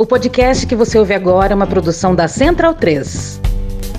O podcast que você ouve agora é uma produção da Central 3.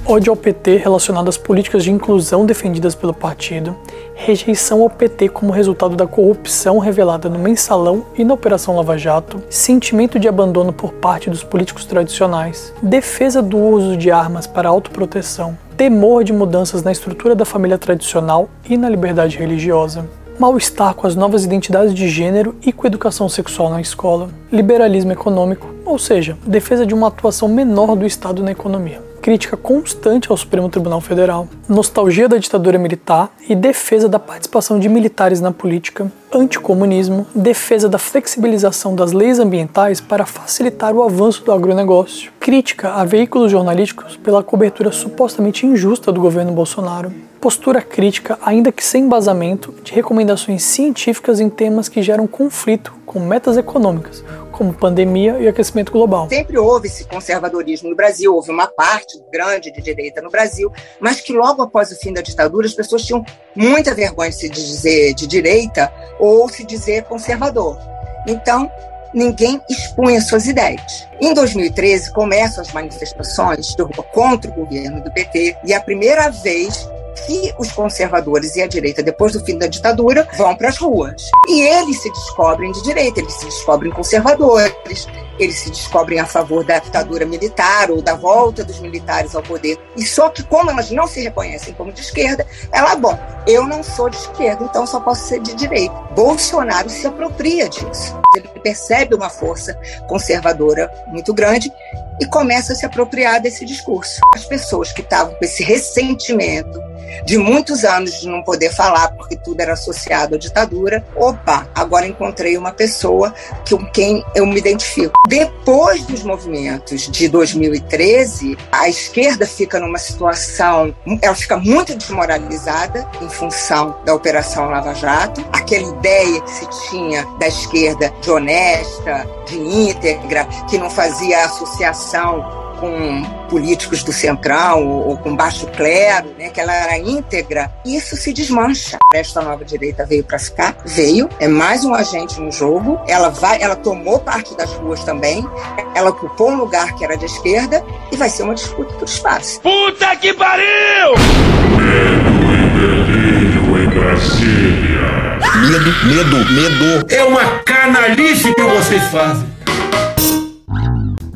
Ódio ao PT relacionado às políticas de inclusão defendidas pelo partido, rejeição ao PT como resultado da corrupção revelada no mensalão e na Operação Lava Jato, sentimento de abandono por parte dos políticos tradicionais, defesa do uso de armas para autoproteção, temor de mudanças na estrutura da família tradicional e na liberdade religiosa, mal-estar com as novas identidades de gênero e com educação sexual na escola, liberalismo econômico, ou seja, defesa de uma atuação menor do Estado na economia crítica constante ao Supremo Tribunal Federal, nostalgia da ditadura militar e defesa da participação de militares na política, anticomunismo, defesa da flexibilização das leis ambientais para facilitar o avanço do agronegócio, crítica a veículos jornalísticos pela cobertura supostamente injusta do governo Bolsonaro, postura crítica, ainda que sem embasamento, de recomendações científicas em temas que geram conflito com metas econômicas, como pandemia e aquecimento global. Sempre houve esse conservadorismo no Brasil, houve uma parte grande de direita no Brasil, mas que logo após o fim da ditadura as pessoas tinham muita vergonha de se dizer de direita ou se dizer conservador. Então, ninguém expunha suas ideias. Em 2013, começam as manifestações contra o governo do PT e a primeira vez que os conservadores e a direita, depois do fim da ditadura, vão para as ruas. E eles se descobrem de direita, eles se descobrem conservadores, eles se descobrem a favor da ditadura militar ou da volta dos militares ao poder. E só que, como elas não se reconhecem como de esquerda, ela, bom, eu não sou de esquerda, então só posso ser de direita. Bolsonaro se apropria disso. Ele percebe uma força conservadora muito grande e começa a se apropriar desse discurso. As pessoas que estavam com esse ressentimento de muitos anos de não poder falar porque tudo era associado à ditadura. Opa, agora encontrei uma pessoa com quem eu me identifico. Depois dos movimentos de 2013, a esquerda fica numa situação, ela fica muito desmoralizada em função da Operação Lava Jato. Aquela ideia que se tinha da esquerda de honesta, de íntegra, que não fazia associação com políticos do centrão ou, ou, com baixo clero, né, que ela era íntegra, isso se desmancha. Esta nova direita veio para ficar, veio, é mais um agente no jogo. Ela vai, ela tomou parte das ruas também, ela ocupou um lugar que era de esquerda e vai ser uma disputa por espaço. Puta que pariu! Medo e delírio em Brasília. Medo, medo, medo. É uma canalice que vocês fazem.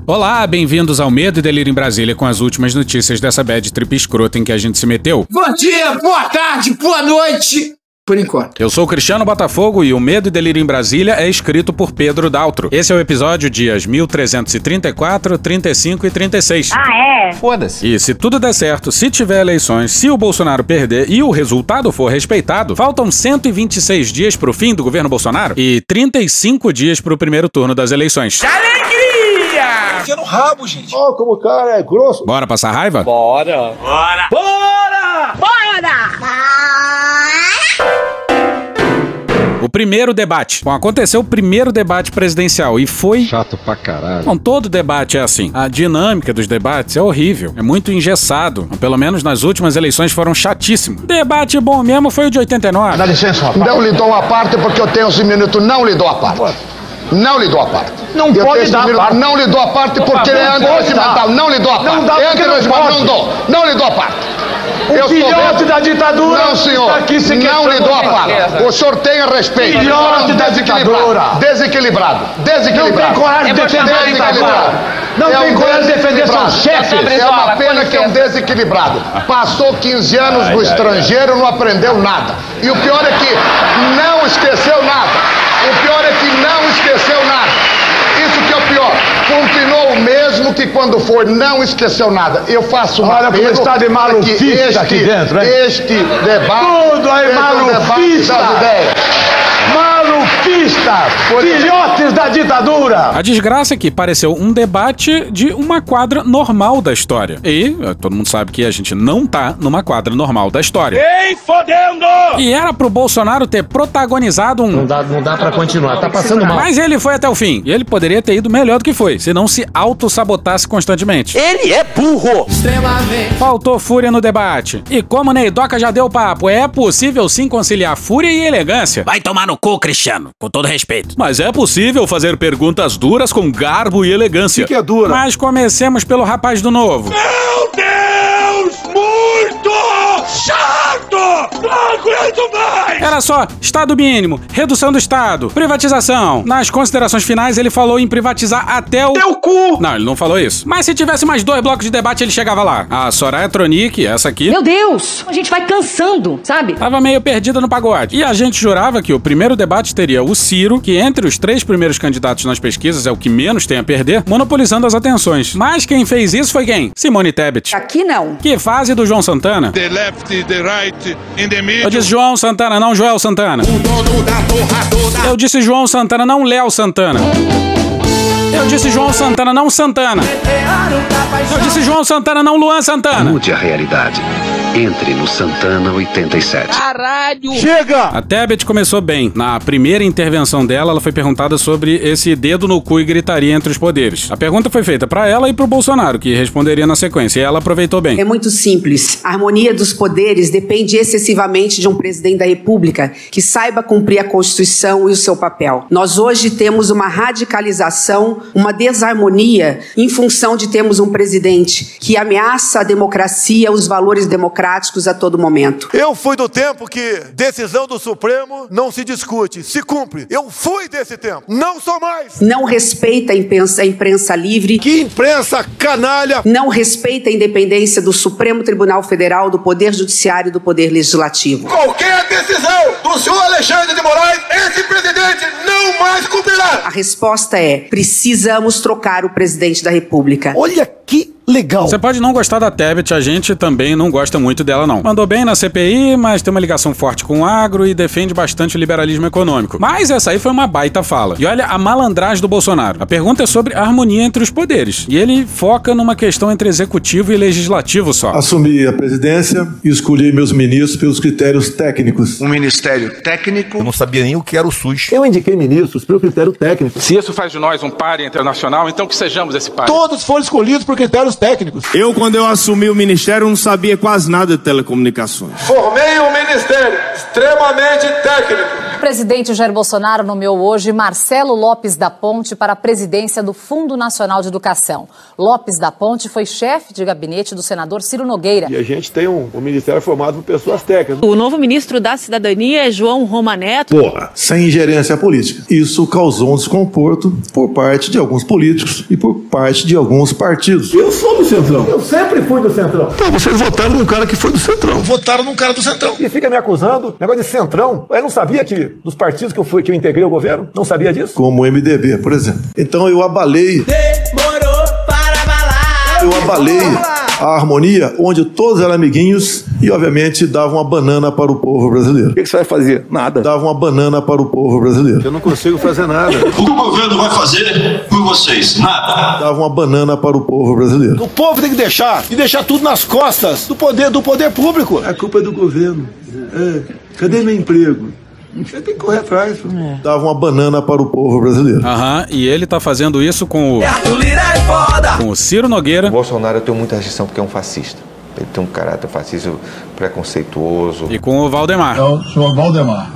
Olá, bem-vindos ao Medo e Delírio em Brasília com as últimas notícias dessa bad trip escrota em que a gente se meteu. Bom dia, boa tarde, boa noite! Por enquanto. Eu sou Cristiano Botafogo e o Medo e Delírio em Brasília é escrito por Pedro Daltro. Esse é o episódio dias 1334, 35 e 36. Ah, é? Foda-se. E se tudo der certo, se tiver eleições, se o Bolsonaro perder e o resultado for respeitado, faltam 126 dias pro fim do governo Bolsonaro e 35 dias pro primeiro turno das eleições. Enfia no rabo, gente. Ó, como o cara é grosso. Bora passar raiva? Bora. Bora. Bora! Bora! O primeiro debate. Bom, aconteceu o primeiro debate presidencial e foi. Chato pra caralho. Bom, todo debate é assim. A dinâmica dos debates é horrível. É muito engessado. Pelo menos nas últimas eleições foram chatíssimos. Debate bom mesmo foi o de 89. Dá licença, rapaz. Não lhe dou a parte porque eu tenho 11 minutos. Não lhe dou a parte. Não lhe dou a parte. Não eu pode dar minutos, parte. Não lhe dou a parte porque ele é não antirregimental. Não lhe dou a parte. Não dá não não dou. Não lhe dou a parte. O filhote vendo- da ditadura Não, senhor. está aqui se não lhe dou a parte. O senhor tenha respeito. Filhote Não, da desequilibrado. ditadura. Desequilibrado. Não Desequilibrado. tem coragem de É defender a Desequilibrado. ditadura. Não É tem um coragem de defender seus chefes. É uma pena que é um desequilibrado. Passou 15 anos no estrangeiro, não aprendeu nada. E o pior é que não esqueceu nada. O pior é que não esqueceu nada. Isso que é o pior. Continuou o mesmo que quando foi, não esqueceu nada. Eu faço um Olha como está de que malufista este, aqui dentro, hein? Este debate Tudo aí debate malufista. Filhotes da ditadura. A desgraça é que pareceu um debate de uma quadra normal da história. E eh, todo mundo sabe que a gente não tá numa quadra normal da história. Ei, fodendo! E era pro Bolsonaro ter protagonizado um. Não dá, não dá pra continuar, tá passando mal. Mas ele foi até o fim. E ele poderia ter ido melhor do que foi, se não se auto-sabotasse constantemente. Ele é burro! Faltou fúria no debate. E como Neidoca já deu papo, é possível sim conciliar fúria e elegância. Vai tomar no cu, Cristiano. Com todo respeito. Mas é possível fazer perguntas duras com garbo e elegância. O que, que é dura? Mas comecemos pelo rapaz do novo. Meu Deus! Muito chato! Mais! Era só Estado mínimo, redução do Estado, privatização. Nas considerações finais, ele falou em privatizar até o. Teu cu! Não, ele não falou isso. Mas se tivesse mais dois blocos de debate, ele chegava lá. A Soraya Tronic, essa aqui. Meu Deus! A gente vai cansando, sabe? Tava meio perdida no pagode. E a gente jurava que o primeiro debate teria o Ciro, que entre os três primeiros candidatos nas pesquisas é o que menos tem a perder, monopolizando as atenções. Mas quem fez isso foi quem? Simone Tebet. Aqui não. Que fase do João Santana? The left, the right, in the middle. Eu disse João Santana, não Joel Santana. Eu disse João Santana, não Léo Santana. Eu disse João Santana, não Santana. Eu disse João Santana, não Luan Santana. Mude a realidade. Entre no Santana 87. Caralho! Chega! A Tebet começou bem. Na primeira intervenção dela, ela foi perguntada sobre esse dedo no cu e gritaria entre os poderes. A pergunta foi feita para ela e pro Bolsonaro, que responderia na sequência, e ela aproveitou bem. É muito simples. A harmonia dos poderes depende excessivamente de um presidente da República que saiba cumprir a Constituição e o seu papel. Nós hoje temos uma radicalização, uma desarmonia em função de termos um presidente que ameaça a democracia, os valores democráticos a todo momento. Eu fui do tempo que decisão do Supremo não se discute, se cumpre. Eu fui desse tempo. Não sou mais. Não respeita a imprensa, a imprensa livre. Que imprensa canalha! Não respeita a independência do Supremo Tribunal Federal, do Poder Judiciário e do Poder Legislativo. Qualquer decisão do senhor Alexandre de Moraes, esse presidente não mais cumprirá. A resposta é: precisamos trocar o presidente da República. Olha que legal. Você pode não gostar da Tebet, a gente também não gosta muito dela, não. Mandou bem na CPI, mas tem uma ligação forte com o agro e defende bastante o liberalismo econômico. Mas essa aí foi uma baita fala. E olha a malandragem do Bolsonaro. A pergunta é sobre a harmonia entre os poderes. E ele foca numa questão entre executivo e legislativo só. Assumi a presidência e escolhi meus ministros pelos critérios técnicos. Um ministério técnico. Eu não sabia nem o que era o SUS. Eu indiquei ministros pelo critério técnico. Se isso faz de nós um páreo internacional, então que sejamos esse páreo. Todos foram escolhidos por critérios técnicos. Eu, quando eu assumi o ministério, não sabia quase nada de telecomunicações. Formei um ministério extremamente técnico. O presidente Jair Bolsonaro nomeou hoje Marcelo Lopes da Ponte para a presidência do Fundo Nacional de Educação. Lopes da Ponte foi chefe de gabinete do senador Ciro Nogueira. E a gente tem um, um ministério formado por pessoas técnicas. O novo ministro da Cidadania é João Roma Neto. Porra, sem ingerência política. Isso causou um desconforto por parte de alguns políticos e por parte de alguns partidos. Eu sou do Centrão. Eu sempre fui do Centrão. Então, vocês votaram num cara que foi do Centrão. Votaram num cara do Centrão. E fica me acusando, negócio de Centrão. Eu não sabia que dos partidos que eu fui, que eu integrei o governo, não sabia disso? Como o MDB, por exemplo. Então eu abalei. Demorou para balar! Eu abalei a harmonia, onde todos eram amiguinhos e, obviamente, davam uma banana para o povo brasileiro. O que, que você vai fazer? Nada. Dava uma banana para o povo brasileiro. Eu não consigo fazer nada. O que o governo vai fazer por vocês? Nada. Dava uma banana para o povo brasileiro. O povo tem que deixar e deixar tudo nas costas do poder do poder público. A culpa é do governo. É. Cadê meu emprego? Você tem que correr atrás. É. Dava uma banana para o povo brasileiro. Aham, e ele tá fazendo isso com o. Com o Ciro Nogueira. O Bolsonaro eu tenho muita restrição porque é um fascista. Ele tem um caráter fascista preconceituoso. E com o Valdemar. Então, senhor Valdemar.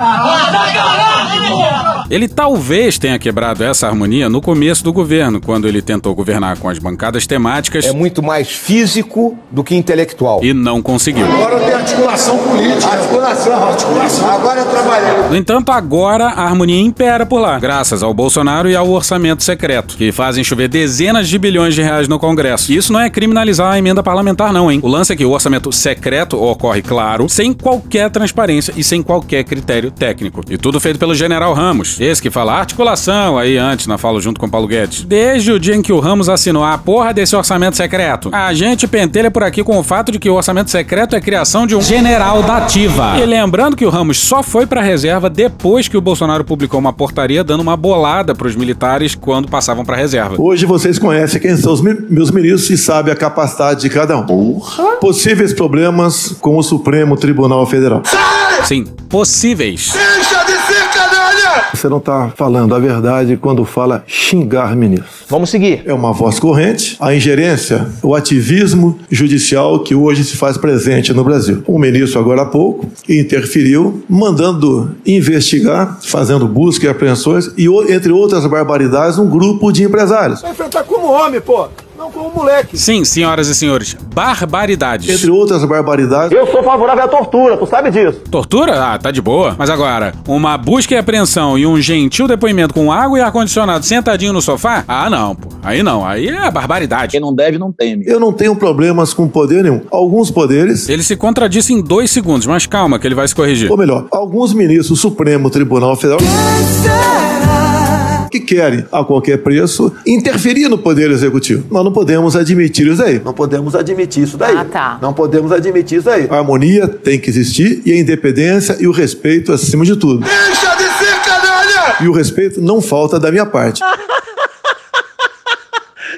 Ele talvez tenha quebrado essa harmonia no começo do governo, quando ele tentou governar com as bancadas temáticas. É muito mais físico do que intelectual. E não conseguiu. Agora tem articulação política. Articulação, articulação. Agora eu trabalhei. No entanto, agora a harmonia impera por lá, graças ao Bolsonaro e ao orçamento secreto, que fazem chover dezenas de bilhões de reais no Congresso. E isso não é criminalizar a emenda parlamentar, não, hein? O lance é que o orçamento secreto ocorre, claro, sem qualquer transparência e sem qualquer critério técnico. E tudo feito pelo general Ramos, esse que fala articulação aí antes na fala junto com Paulo Guedes. Desde o dia em que o Ramos assinou a porra desse orçamento secreto, a gente pentelha por aqui com o fato de que o orçamento secreto é criação de um general da ativa. E lembrando que o Ramos só foi pra reserva depois que o Bolsonaro publicou uma portaria dando uma bolada pros militares quando passavam pra reserva. Hoje vocês conhecem quem são os mi- meus ministros e sabem a capacidade de cada um. Possíveis problemas com o Supremo Tribunal Federal. Sim, possíveis. Deixa de ser canalha! Você não está falando a verdade quando fala xingar ministros. Vamos seguir. É uma voz corrente, a ingerência, o ativismo judicial que hoje se faz presente no Brasil. O ministro, agora há pouco, interferiu, mandando investigar, fazendo busca e apreensões e, entre outras barbaridades, um grupo de empresários. Vai enfrentar como homem, pô. Não como moleque. Sim, senhoras e senhores, barbaridades. Entre outras barbaridades. Eu sou favorável à tortura, tu sabe disso. Tortura? Ah, tá de boa. Mas agora, uma busca e apreensão e um gentil depoimento com água e ar-condicionado sentadinho no sofá? Ah, não, pô. Aí não, aí é barbaridade. Quem não deve, não teme. Eu não tenho problemas com poder nenhum. Alguns poderes. Ele se contradisse em dois segundos, mas calma que ele vai se corrigir. Ou melhor, alguns ministros do Supremo Tribunal Federal que querem, a qualquer preço, interferir no Poder Executivo. Nós não podemos admitir isso daí. Não podemos admitir isso daí. Ah, tá. Não podemos admitir isso daí. A harmonia tem que existir e a independência e o respeito acima de tudo. Deixa de ser canalha! E o respeito não falta da minha parte.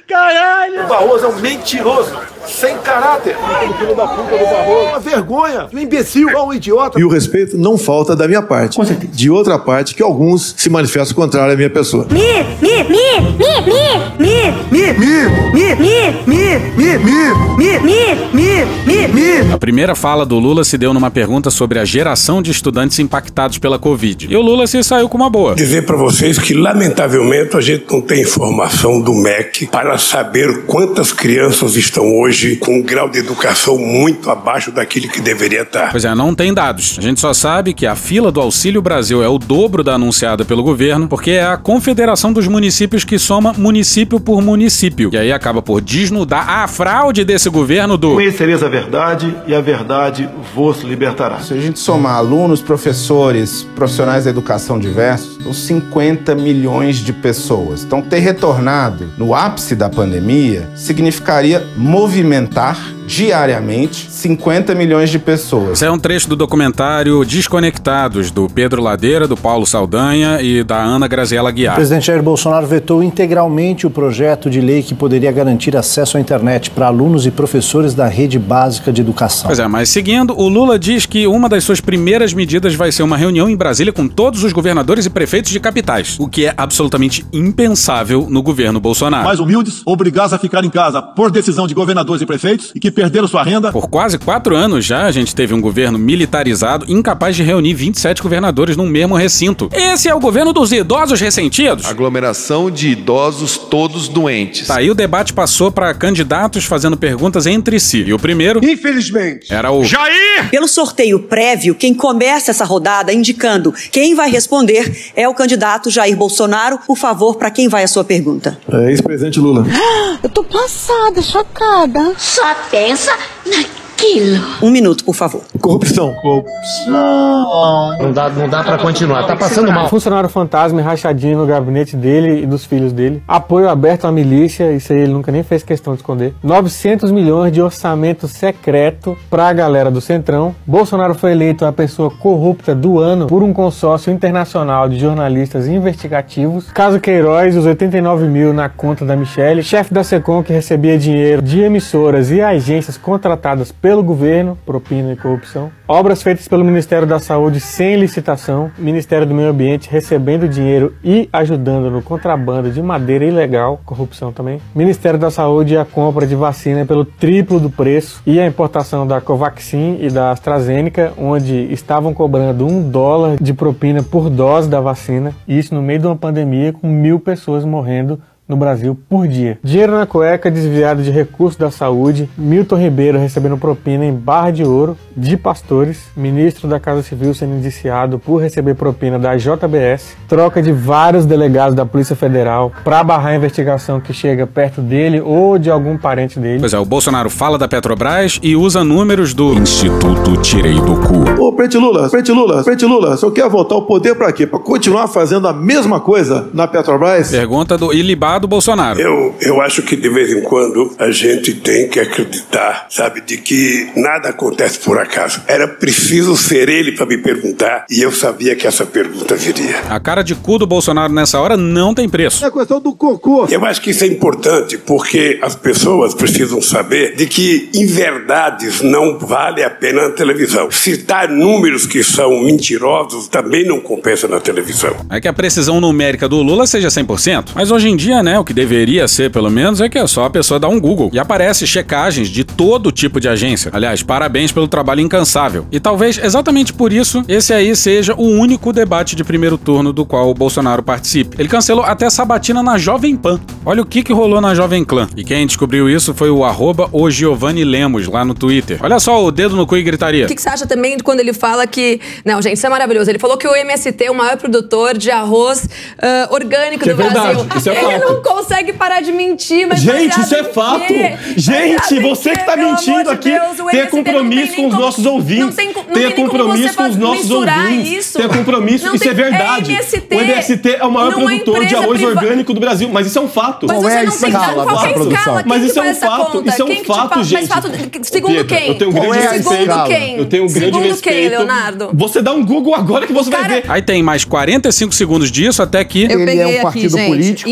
Caralho! O Barroso é um mentiroso, sem caráter. Filho da puta do Barroso. Uma vergonha, um imbecil, um idiota. E o respeito não falta da minha parte. Com certeza. De outra parte, que alguns se manifestam contrário à minha pessoa. Mi, mi, mi, mi, mi, mi, mi, mi, mi, mi, mi, mi, mi, mi, mi, mi, mi. A primeira fala do Lula se deu numa pergunta sobre a geração de estudantes impactados pela Covid. E o Lula se saiu com uma boa. Dizer para vocês que, lamentavelmente, a gente não tem informação do MEC para saber quantas crianças estão hoje com um grau de educação muito abaixo daquele que deveria estar. Pois é, não tem dados. A gente só sabe que a fila do Auxílio Brasil é o dobro da anunciada pelo governo, porque é a confederação dos municípios que soma município por município. E aí acaba por desnudar a fraude desse governo do. Conhecereis a verdade e a verdade vos libertará. Se a gente somar alunos, professores, profissionais da educação diversos, são 50 milhões de pessoas. Então, ter retornado no ápice da pandemia significaria comentar diariamente 50 milhões de pessoas. Esse é um trecho do documentário Desconectados, do Pedro Ladeira, do Paulo Saldanha e da Ana Graziela O Guiar. presidente Jair Bolsonaro vetou integralmente o projeto de lei que poderia garantir acesso à internet para alunos e professores da rede básica de educação. Pois é, mas seguindo, o Lula diz que uma das suas primeiras medidas vai ser uma reunião em Brasília com todos os governadores e prefeitos de capitais, o que é absolutamente impensável no governo Bolsonaro. Mais humildes, obrigados a ficar em casa por decisão de governadores e prefeitos e que perderam sua renda. Por quase quatro anos já, a gente teve um governo militarizado incapaz de reunir 27 governadores num mesmo recinto. Esse é o governo dos idosos ressentidos. Aglomeração de idosos todos doentes. Tá, aí o debate passou para candidatos fazendo perguntas entre si. E o primeiro, Infelizmente. era o Jair! Pelo sorteio prévio, quem começa essa rodada indicando quem vai responder é o candidato Jair Bolsonaro. Por favor, para quem vai a sua pergunta? É, Ex-presidente Lula. Eu tô passada, chocada. Só 颜色那 naquilo. Um minuto, por favor. Corrupção. Não dá, não dá para continuar. Tá passando mal. Funcionário fantasma e rachadinho no gabinete dele e dos filhos dele. Apoio aberto à milícia, isso aí ele nunca nem fez questão de esconder. 900 milhões de orçamento secreto pra galera do Centrão. Bolsonaro foi eleito a pessoa corrupta do ano por um consórcio internacional de jornalistas investigativos. Caso Queiroz, os 89 mil na conta da Michelle. Chefe da Secom que recebia dinheiro de emissoras e agências contratadas pelo governo, propina e corrupção. Obras feitas pelo Ministério da Saúde sem licitação. Ministério do Meio Ambiente recebendo dinheiro e ajudando no contrabando de madeira ilegal, corrupção também. Ministério da Saúde e a compra de vacina pelo triplo do preço e a importação da Covaxin e da AstraZeneca, onde estavam cobrando um dólar de propina por dose da vacina. E isso no meio de uma pandemia com mil pessoas morrendo no Brasil por dia. Dinheiro na cueca desviado de recursos da saúde, Milton Ribeiro recebendo propina em barra de ouro de pastores, ministro da Casa Civil sendo indiciado por receber propina da JBS, troca de vários delegados da Polícia Federal para barrar a investigação que chega perto dele ou de algum parente dele. Pois é, o Bolsonaro fala da Petrobras e usa números do Instituto Tirei do Cu. Ô, Preto Lula, Preto Lula, Preto Lula, só quer voltar ao poder pra quê? Pra continuar fazendo a mesma coisa na Petrobras? Pergunta do ilibado do Bolsonaro. Eu, eu acho que de vez em quando a gente tem que acreditar, sabe, de que nada acontece por acaso. Era preciso ser ele para me perguntar e eu sabia que essa pergunta viria. A cara de cu do Bolsonaro nessa hora não tem preço. É questão do cocô. Eu acho que isso é importante porque as pessoas precisam saber de que inverdades não vale a pena na televisão. Citar números que são mentirosos também não compensa na televisão. É que a precisão numérica do Lula seja 100%, mas hoje em dia, né, o que deveria ser pelo menos é que é só a pessoa dar um Google e aparece checagens de todo tipo de agência. Aliás, parabéns pelo trabalho incansável. E talvez exatamente por isso esse aí seja o único debate de primeiro turno do qual o Bolsonaro participe. Ele cancelou até a sabatina na Jovem Pan. Olha o que, que rolou na Jovem Clã. E quem descobriu isso foi o arroba o Giovanni Lemos lá no Twitter. Olha só o dedo no cu e gritaria. O que, que você acha também quando ele fala que. Não, gente, isso é maravilhoso. Ele falou que o MST é o maior produtor de arroz ah, orgânico é do Brasil. verdade, isso é ele fato. não consegue parar de mentir, mas. Gente, isso é fato. quê? Gente, você quê? que tá mentindo aqui, Deus, o MST não compromisso tem com os nossos ouvintes. Tem, tem como compromisso com os nossos ouvintes. Isso. Tenha compromisso, isso tem- é verdade. O MST é o maior numa produtor de arroz orgânico do Brasil, mas isso é um fato. Mas você não tem é um é escala? Mas isso é um fato, conta? isso é um Quem que te fato, gente. segundo quem? Eu tenho um grande é respeito. escala? Segundo quem? Eu tenho um grande Segundo quem, respeito. Leonardo? Você dá um Google agora que você vai ver. Aí tem mais 45 segundos disso até que. Eu peguei aqui, gente.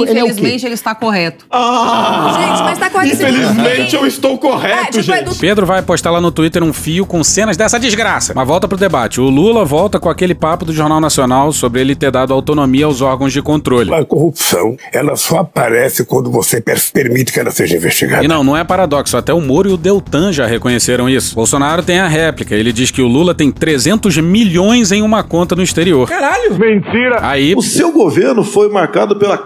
Infelizmente, ele está correto. Ah! Gente, mas tá correto. Infelizmente eu estou correto, É, tipo, é gente. Pedro vai postar lá no Twitter um fio com cenas dessa desgraça. Mas volta pro debate. O Lula volta com aquele papo do Jornal Nacional sobre ele ter dado autonomia aos órgãos de controle. A corrupção, ela só aparece quando você per- permite que ela seja investigada. E não, não é paradoxo. Até o Moro e o Deltan já reconheceram isso. Bolsonaro tem a réplica. Ele diz que o Lula tem 300 milhões em uma conta no exterior. Caralho! Mentira! Aí. O seu governo foi marcado pela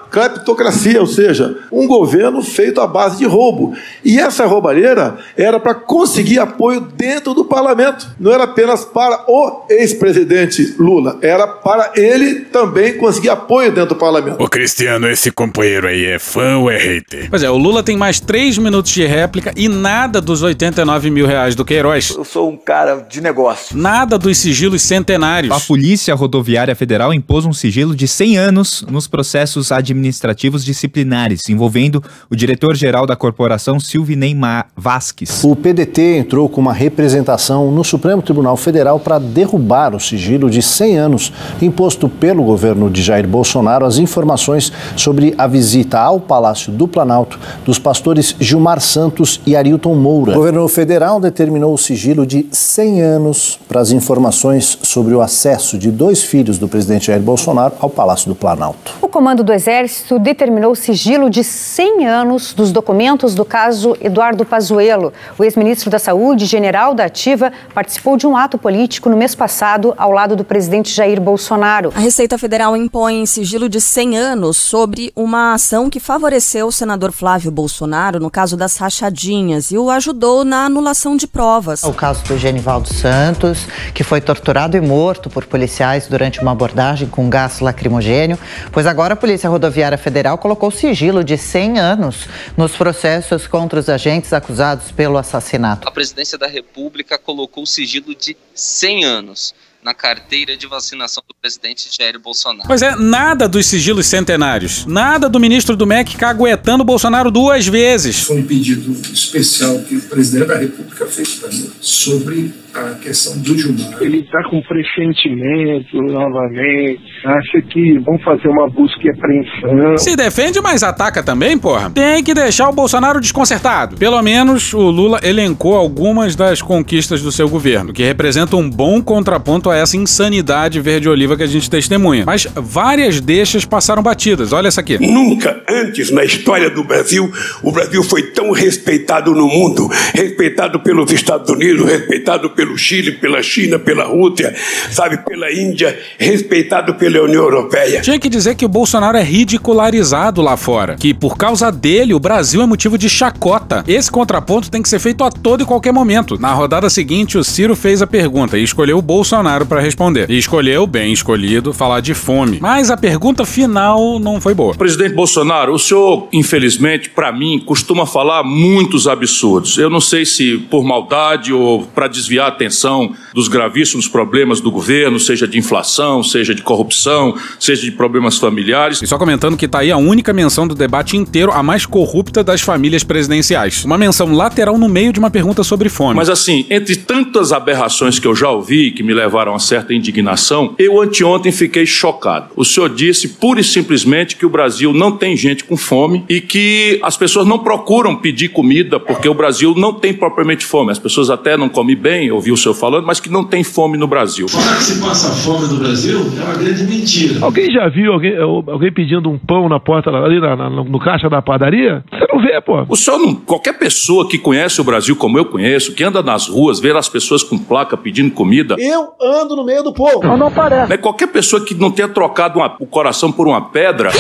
ou seja, um governo feito à base de roubo. E essa roubalheira era para conseguir apoio dentro do parlamento. Não era apenas para o ex-presidente Lula, era para ele também conseguir apoio dentro do parlamento. Ô Cristiano, esse companheiro aí é fã ou é hater? Pois é, o Lula tem mais 3 minutos de réplica e nada dos 89 mil reais do Queiroz. Eu sou um cara de negócio. Nada dos sigilos centenários. A Polícia Rodoviária Federal impôs um sigilo de 100 anos nos processos administrativos disciplinares envolvendo o diretor-geral da corporação Silvinei Vasques. O PDT entrou com uma representação no Supremo Tribunal Federal para derrubar o sigilo de 100 anos imposto pelo governo de Jair Bolsonaro às informações sobre a visita ao Palácio do Planalto dos pastores Gilmar Santos e Arilton Moura. O governo federal determinou o sigilo de 100 anos para as informações sobre o acesso de dois filhos do presidente Jair Bolsonaro ao Palácio do Planalto. O comando do Exército determinou o sigilo de 100 anos dos documentos do caso Eduardo Pazuello. O ex-ministro da Saúde, general da Ativa, participou de um ato político no mês passado ao lado do presidente Jair Bolsonaro. A Receita Federal impõe sigilo de 100 anos sobre uma ação que favoreceu o senador Flávio Bolsonaro no caso das rachadinhas e o ajudou na anulação de provas. O caso do Genivaldo Santos, que foi torturado e morto por policiais durante uma abordagem com gás lacrimogênio, pois agora a Polícia Rodoviária Federal colocou sigilo de 100 anos nos processos contra os agentes acusados pelo assassinato. A presidência da República colocou sigilo de 100 anos na carteira de vacinação do presidente Jair Bolsonaro. Pois é, nada dos sigilos centenários. Nada do ministro do MEC caguetando o Bolsonaro duas vezes. Foi um pedido especial que o presidente da República fez para mim sobre a questão do Gilmar. Ele está com pressentimento novamente, acha que vão fazer uma busca e apreensão. Se defende, mas ataca também, porra. Tem que deixar o Bolsonaro desconcertado. Pelo menos o Lula elencou algumas das conquistas do seu governo, que representam um bom contraponto a essa insanidade verde-oliva que a gente testemunha. Mas várias deixas passaram batidas. Olha essa aqui. Nunca antes na história do Brasil o Brasil foi tão respeitado no mundo, respeitado pelos Estados Unidos, respeitado pelo Chile, pela China, pela Rússia, sabe, pela Índia, respeitado pela União Europeia. Tinha que dizer que o Bolsonaro é ridicularizado lá fora, que por causa dele o Brasil é motivo de chacota. Esse contraponto tem que ser feito a todo e qualquer momento. Na rodada seguinte, o Ciro fez a pergunta e escolheu o Bolsonaro para responder. E escolheu, bem escolhido, falar de fome. Mas a pergunta final não foi boa. Presidente Bolsonaro, o senhor, infelizmente, para mim, costuma falar muitos absurdos. Eu não sei se por maldade ou para desviar atenção dos gravíssimos problemas do governo, seja de inflação, seja de corrupção, seja de problemas familiares. E só comentando que tá aí a única menção do debate inteiro, a mais corrupta das famílias presidenciais. Uma menção lateral no meio de uma pergunta sobre fome. Mas assim, entre tantas aberrações que eu já ouvi que me levaram a certa indignação, eu anteontem fiquei chocado. O senhor disse pura e simplesmente que o Brasil não tem gente com fome e que as pessoas não procuram pedir comida porque o Brasil não tem propriamente fome. As pessoas até não comem bem, eu ouvi o senhor falando, mas que não tem fome no Brasil. Falar que se passa fome no Brasil é uma grande mentira. Alguém já viu alguém, alguém pedindo um pão na porta ali na, na, no caixa da padaria? Você não vê, pô. O senhor não. Qualquer pessoa que conhece o Brasil como eu conheço, que anda nas ruas, vê as pessoas com placa pedindo comida. Eu no meio do povo. Não, não parece. Qualquer pessoa que não tenha trocado uma- o coração por uma pedra.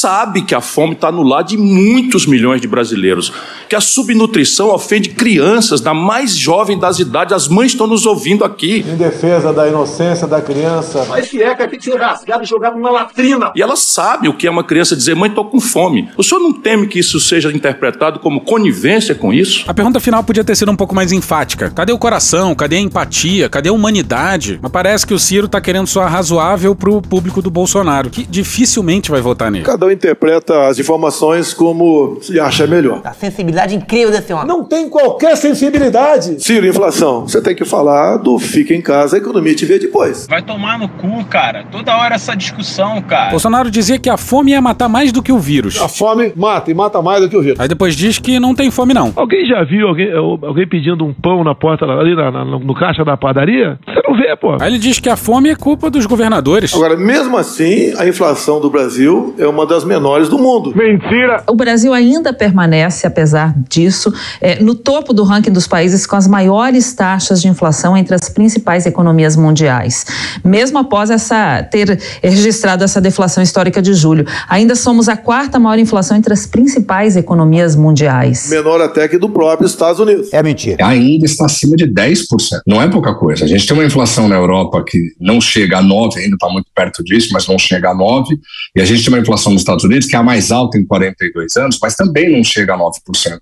Sabe que a fome está no lar de muitos milhões de brasileiros. Que a subnutrição ofende crianças, da mais jovem das idades. As mães estão nos ouvindo aqui. Em defesa da inocência da criança. Mas se é que tem que ser rasgado e jogado numa latrina. E ela sabe o que é uma criança dizer, mãe, tô com fome. O senhor não teme que isso seja interpretado como conivência com isso? A pergunta final podia ter sido um pouco mais enfática. Cadê o coração? Cadê a empatia? Cadê a humanidade? Mas parece que o Ciro tá querendo soar razoável pro público do Bolsonaro, que dificilmente vai votar nele. Cada um interpreta as informações como se acha melhor. A sensibilidade incrível desse homem. Não tem qualquer sensibilidade. Ciro, inflação. Você tem que falar do fica em casa, a economia te vê depois. Vai tomar no cu, cara. Toda hora essa discussão, cara. Bolsonaro dizia que a fome ia matar mais do que o vírus. A fome mata e mata mais do que o vírus. Aí depois diz que não tem fome, não. Alguém já viu alguém, alguém pedindo um pão na porta ali na, na- no caixa da padaria? Você não vê, pô. Aí ele diz que a fome é culpa dos governadores. Agora, mesmo assim, a inflação do Brasil é uma das menores do mundo. Mentira! O Brasil ainda permanece, apesar disso, eh, no topo do ranking dos países com as maiores taxas de inflação entre as principais economias mundiais. Mesmo após essa ter registrado essa deflação histórica de julho, ainda somos a quarta maior inflação entre as principais economias mundiais. Menor até que do próprio Estados Unidos. É mentira. Ainda está acima de 10%. Não é pouca coisa. A gente tem uma inflação na Europa que não chega a 9%, ainda está muito perto disso, mas não chega a 9%. E a gente tem uma inflação nos Estados Unidos que é a mais alta em 42 anos, mas também não chega a 9%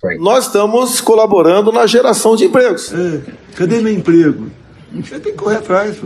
ainda. Nós estamos colaborando na geração de empregos. Cadê meu emprego? Você tem que correr atrás.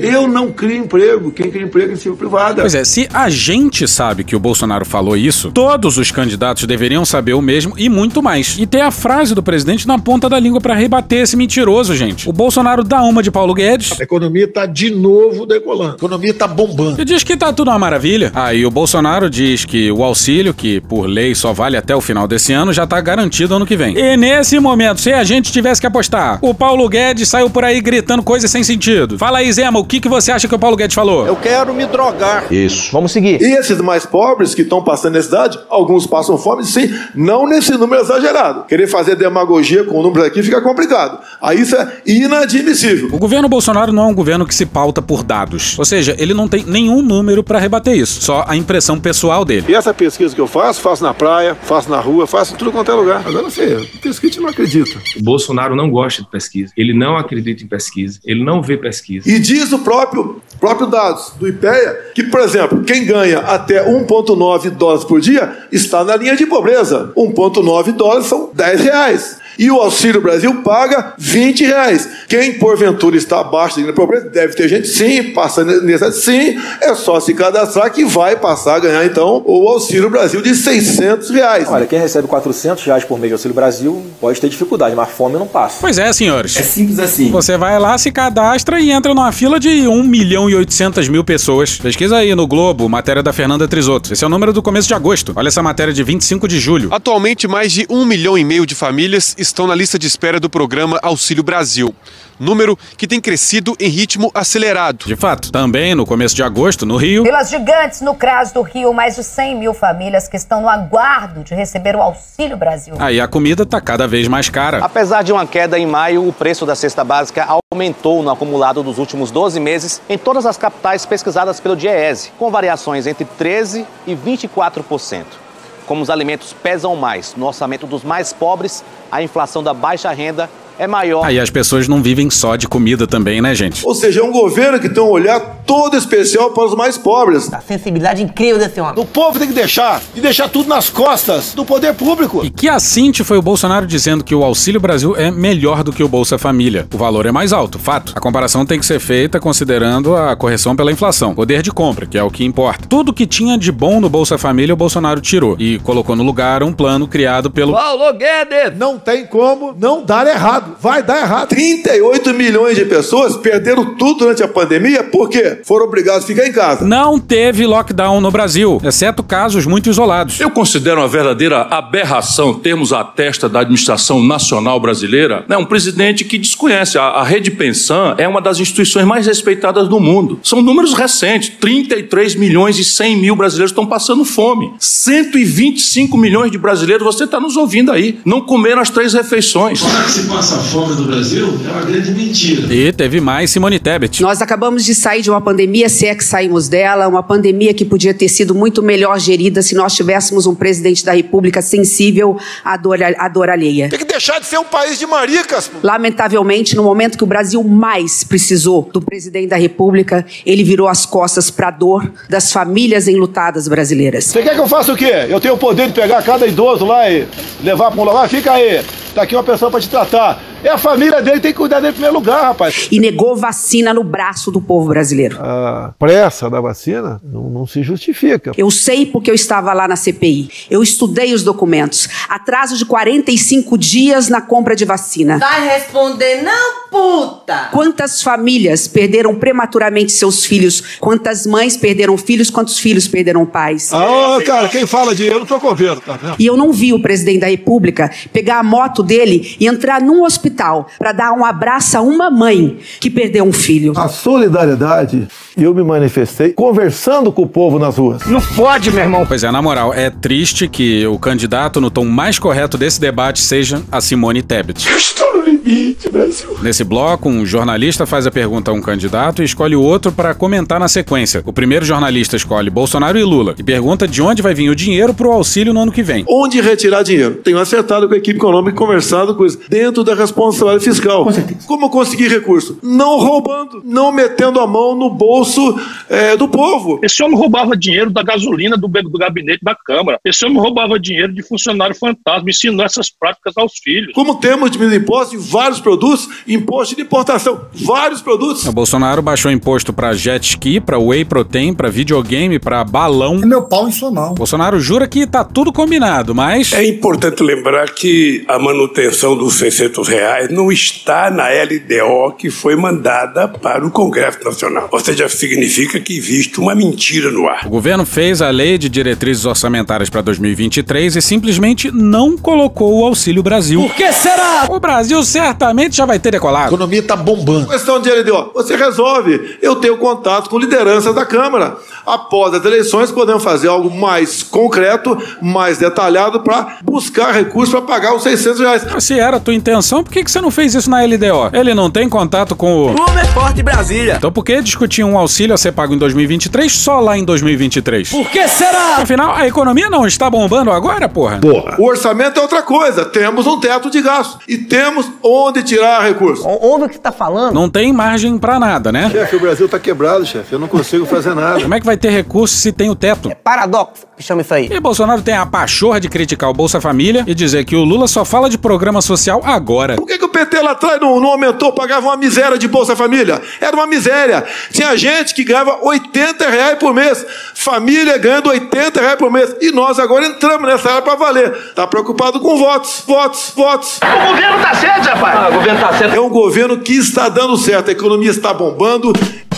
Eu não crio emprego. Quem cria emprego é iniciativa privada. Pois é, se a gente sabe que o Bolsonaro falou isso, todos os candidatos deveriam saber o mesmo e muito mais. E ter a frase do presidente na ponta da língua pra rebater esse mentiroso, gente. O Bolsonaro dá uma de Paulo Guedes. A economia está de novo decolando. A economia está bombando. E diz que tá tudo uma maravilha. Aí o Bolsonaro diz que o auxílio, que por lei só vale até o final desse ano, já tá garantido ano que vem. E nesse momento, se a gente tivesse que apostar, o Paulo Guedes saiu por aí gritando coisas sem sentido. Fala aí, Zema, o que, que você acha que o Paulo Guedes falou? Eu quero me drogar. Isso. Vamos seguir. E esses mais pobres que estão passando necessidade, alguns passam fome, sim, não nesse número exagerado. Querer fazer demagogia com números aqui fica complicado. Aí isso é inadmissível. O governo Bolsonaro não é um governo que se pauta por dados. Ou seja, ele não tem nenhum número pra rebater isso, só a impressão pessoal dele. E essa pesquisa que eu faço, faço na praia, faço na rua, faço em tudo quanto é lugar. Agora não sei, pesquisa não acredita. O Bolsonaro não gosta de pesquisa. Ele não acredita em pesquisa. Ele não vê pesquisa. E diz o próprio, próprio dados do IPEA que, por exemplo, quem ganha até 1,9 dólares por dia está na linha de pobreza. 1,9 dólares são 10 reais. E o Auxílio Brasil paga 20 reais. Quem, porventura, está abaixo da linha de pobreza, deve ter gente, sim, passando nessa, sim, é só se cadastrar que vai passar a ganhar, então, o Auxílio Brasil de 600 reais. Olha, quem recebe 400 reais por mês de Auxílio Brasil pode ter dificuldade, mas fome não passa. Pois é, senhores. É simples assim. Você vai lá, se cadastra e entra numa fila de 1 milhão e 800 mil pessoas. Pesquisa aí no Globo, matéria da Fernanda Trisotto. Esse é o número do começo de agosto. Olha essa matéria de 25 de julho. Atualmente, mais de um milhão e meio de famílias estão na lista de espera do programa Auxílio Brasil. Número que tem crescido em ritmo acelerado. De fato, também no começo de agosto, no Rio. Pelas gigantes no CRAS do Rio, mais de 100 mil famílias que estão no aguardo de receber o Auxílio Brasil. Aí a comida tá cada vez mais cara. Apesar de uma queda em maio, o preço da cesta básica aumentou no acumulado dos últimos 12 meses em todas as capitais pesquisadas pelo DIEESE, com variações entre 13% e 24%. Como os alimentos pesam mais. No orçamento dos mais pobres, a inflação da baixa renda é maior. Aí as pessoas não vivem só de comida também, né, gente? Ou seja, é um governo que tem um olhar todo especial para os mais pobres. A sensibilidade incrível desse homem. O povo tem que deixar, e deixar tudo nas costas do poder público. E que assinte foi o Bolsonaro dizendo que o Auxílio Brasil é melhor do que o Bolsa Família. O valor é mais alto, fato. A comparação tem que ser feita considerando a correção pela inflação, poder de compra, que é o que importa. Tudo que tinha de bom no Bolsa Família, o Bolsonaro tirou e colocou no lugar um plano criado pelo Paulo Guedes. Não tem como não dar errado. Vai dar errado. 38 milhões de pessoas perderam tudo durante a pandemia porque foram obrigados a ficar em casa. Não teve lockdown no Brasil, exceto casos muito isolados. Eu considero uma verdadeira aberração termos a testa da administração nacional brasileira né, um presidente que desconhece. A, a Rede Pensan é uma das instituições mais respeitadas do mundo. São números recentes: 33 milhões e 100 mil brasileiros estão passando fome. 125 milhões de brasileiros, você está nos ouvindo aí, não comeram as três refeições. Falar que se passa fome no Brasil é uma grande mentira. E teve mais Simone Tebet. Nós acabamos de sair de uma pandemia, se é que saímos dela, uma pandemia que podia ter sido muito melhor gerida se nós tivéssemos um presidente da República sensível à dor, à dor alheia. Tem que deixar de ser um país de maricas. pô. Lamentavelmente, no momento que o Brasil mais precisou do presidente da República, ele virou as costas para a dor das famílias enlutadas brasileiras. Você quer que eu faça o quê? Eu tenho o poder de pegar cada idoso lá e levar para um lugar? Fica aí. Tá aqui uma pessoa para te tratar. É a família dele, tem que cuidar dele em primeiro lugar, rapaz. E negou vacina no braço do povo brasileiro. A pressa da vacina não, não se justifica. Eu sei porque eu estava lá na CPI. Eu estudei os documentos. Atraso de 45 dias na compra de vacina. Vai responder, não, puta! Quantas famílias perderam prematuramente seus filhos? Quantas mães perderam filhos? Quantos filhos perderam pais? Ah, cara, quem fala de eu não tô com governo, tá vendo? E eu não vi o presidente da República pegar a moto dele e entrar num hospital para dar um abraço a uma mãe que perdeu um filho. A solidariedade, eu me manifestei conversando com o povo nas ruas. Não pode, meu irmão. Pois é, na moral, é triste que o candidato no tom mais correto desse debate seja a Simone Tebet. Estou no limite, Brasil. Nesse bloco, um jornalista faz a pergunta a um candidato e escolhe o outro para comentar na sequência. O primeiro jornalista escolhe Bolsonaro e Lula e pergunta de onde vai vir o dinheiro pro auxílio no ano que vem. Onde retirar dinheiro? Tenho acertado com a equipe econômica e conversado com isso. Dentro da responsabilidade fiscal. Como conseguir recurso? Não roubando, não metendo a mão no bolso é, do povo. Esse homem roubava dinheiro da gasolina do, do gabinete da Câmara. Esse homem roubava dinheiro de funcionário fantasma, ensinou essas práticas aos filhos. Como temos diminuído imposto em vários produtos, imposto de importação, vários produtos. O Bolsonaro baixou imposto para jet ski, para whey protein, para videogame, para balão. É meu pau em sua mão. Bolsonaro jura que tá tudo combinado, mas É importante lembrar que a manutenção dos 600 reais não está na LDO que foi mandada para o Congresso Nacional. Ou seja, significa que existe uma mentira no ar. o governo fez a lei de diretrizes orçamentárias para 2023 e simplesmente não colocou o Auxílio Brasil. Por que será? O Brasil certamente já vai ter A decolado. economia tá bombando. Questão de LDO, você resolve. Eu tenho contato com lideranças da Câmara. Após as eleições, podemos fazer algo mais concreto, mais detalhado para buscar recursos para pagar os 600 reais. Mas Se era a tua intenção, por que, que você não fez isso na LDO? Ele não tem contato com o. Clube é forte Brasília. Então por que discutir um auxílio a ser pago em 2023 só lá em 2023? Por que será? Afinal, a economia não está bombando agora, porra? Porra. O orçamento é outra coisa. Temos um teto de gasto e temos onde tirar recursos. Ouve o que você tá falando? Não tem margem pra nada, né? Chefe, o Brasil tá quebrado, chefe. Eu não consigo fazer nada. Como é que vai ter recurso se tem o teto? Paradoxo, que chama isso aí. E Bolsonaro tem a pachorra de criticar o Bolsa Família e dizer que o Lula só fala de programa social agora. Por que, que o PT lá atrás não, não aumentou, pagava uma miséria de Bolsa Família? Era uma miséria. Tinha gente que ganhava 80 reais por mês. Família ganhando 80 reais por mês. E nós agora entramos nessa área para valer. Tá preocupado com votos, votos, votos. O governo tá certo, rapaz. Ah, o governo tá certo. É um governo que está dando certo. A economia está bombando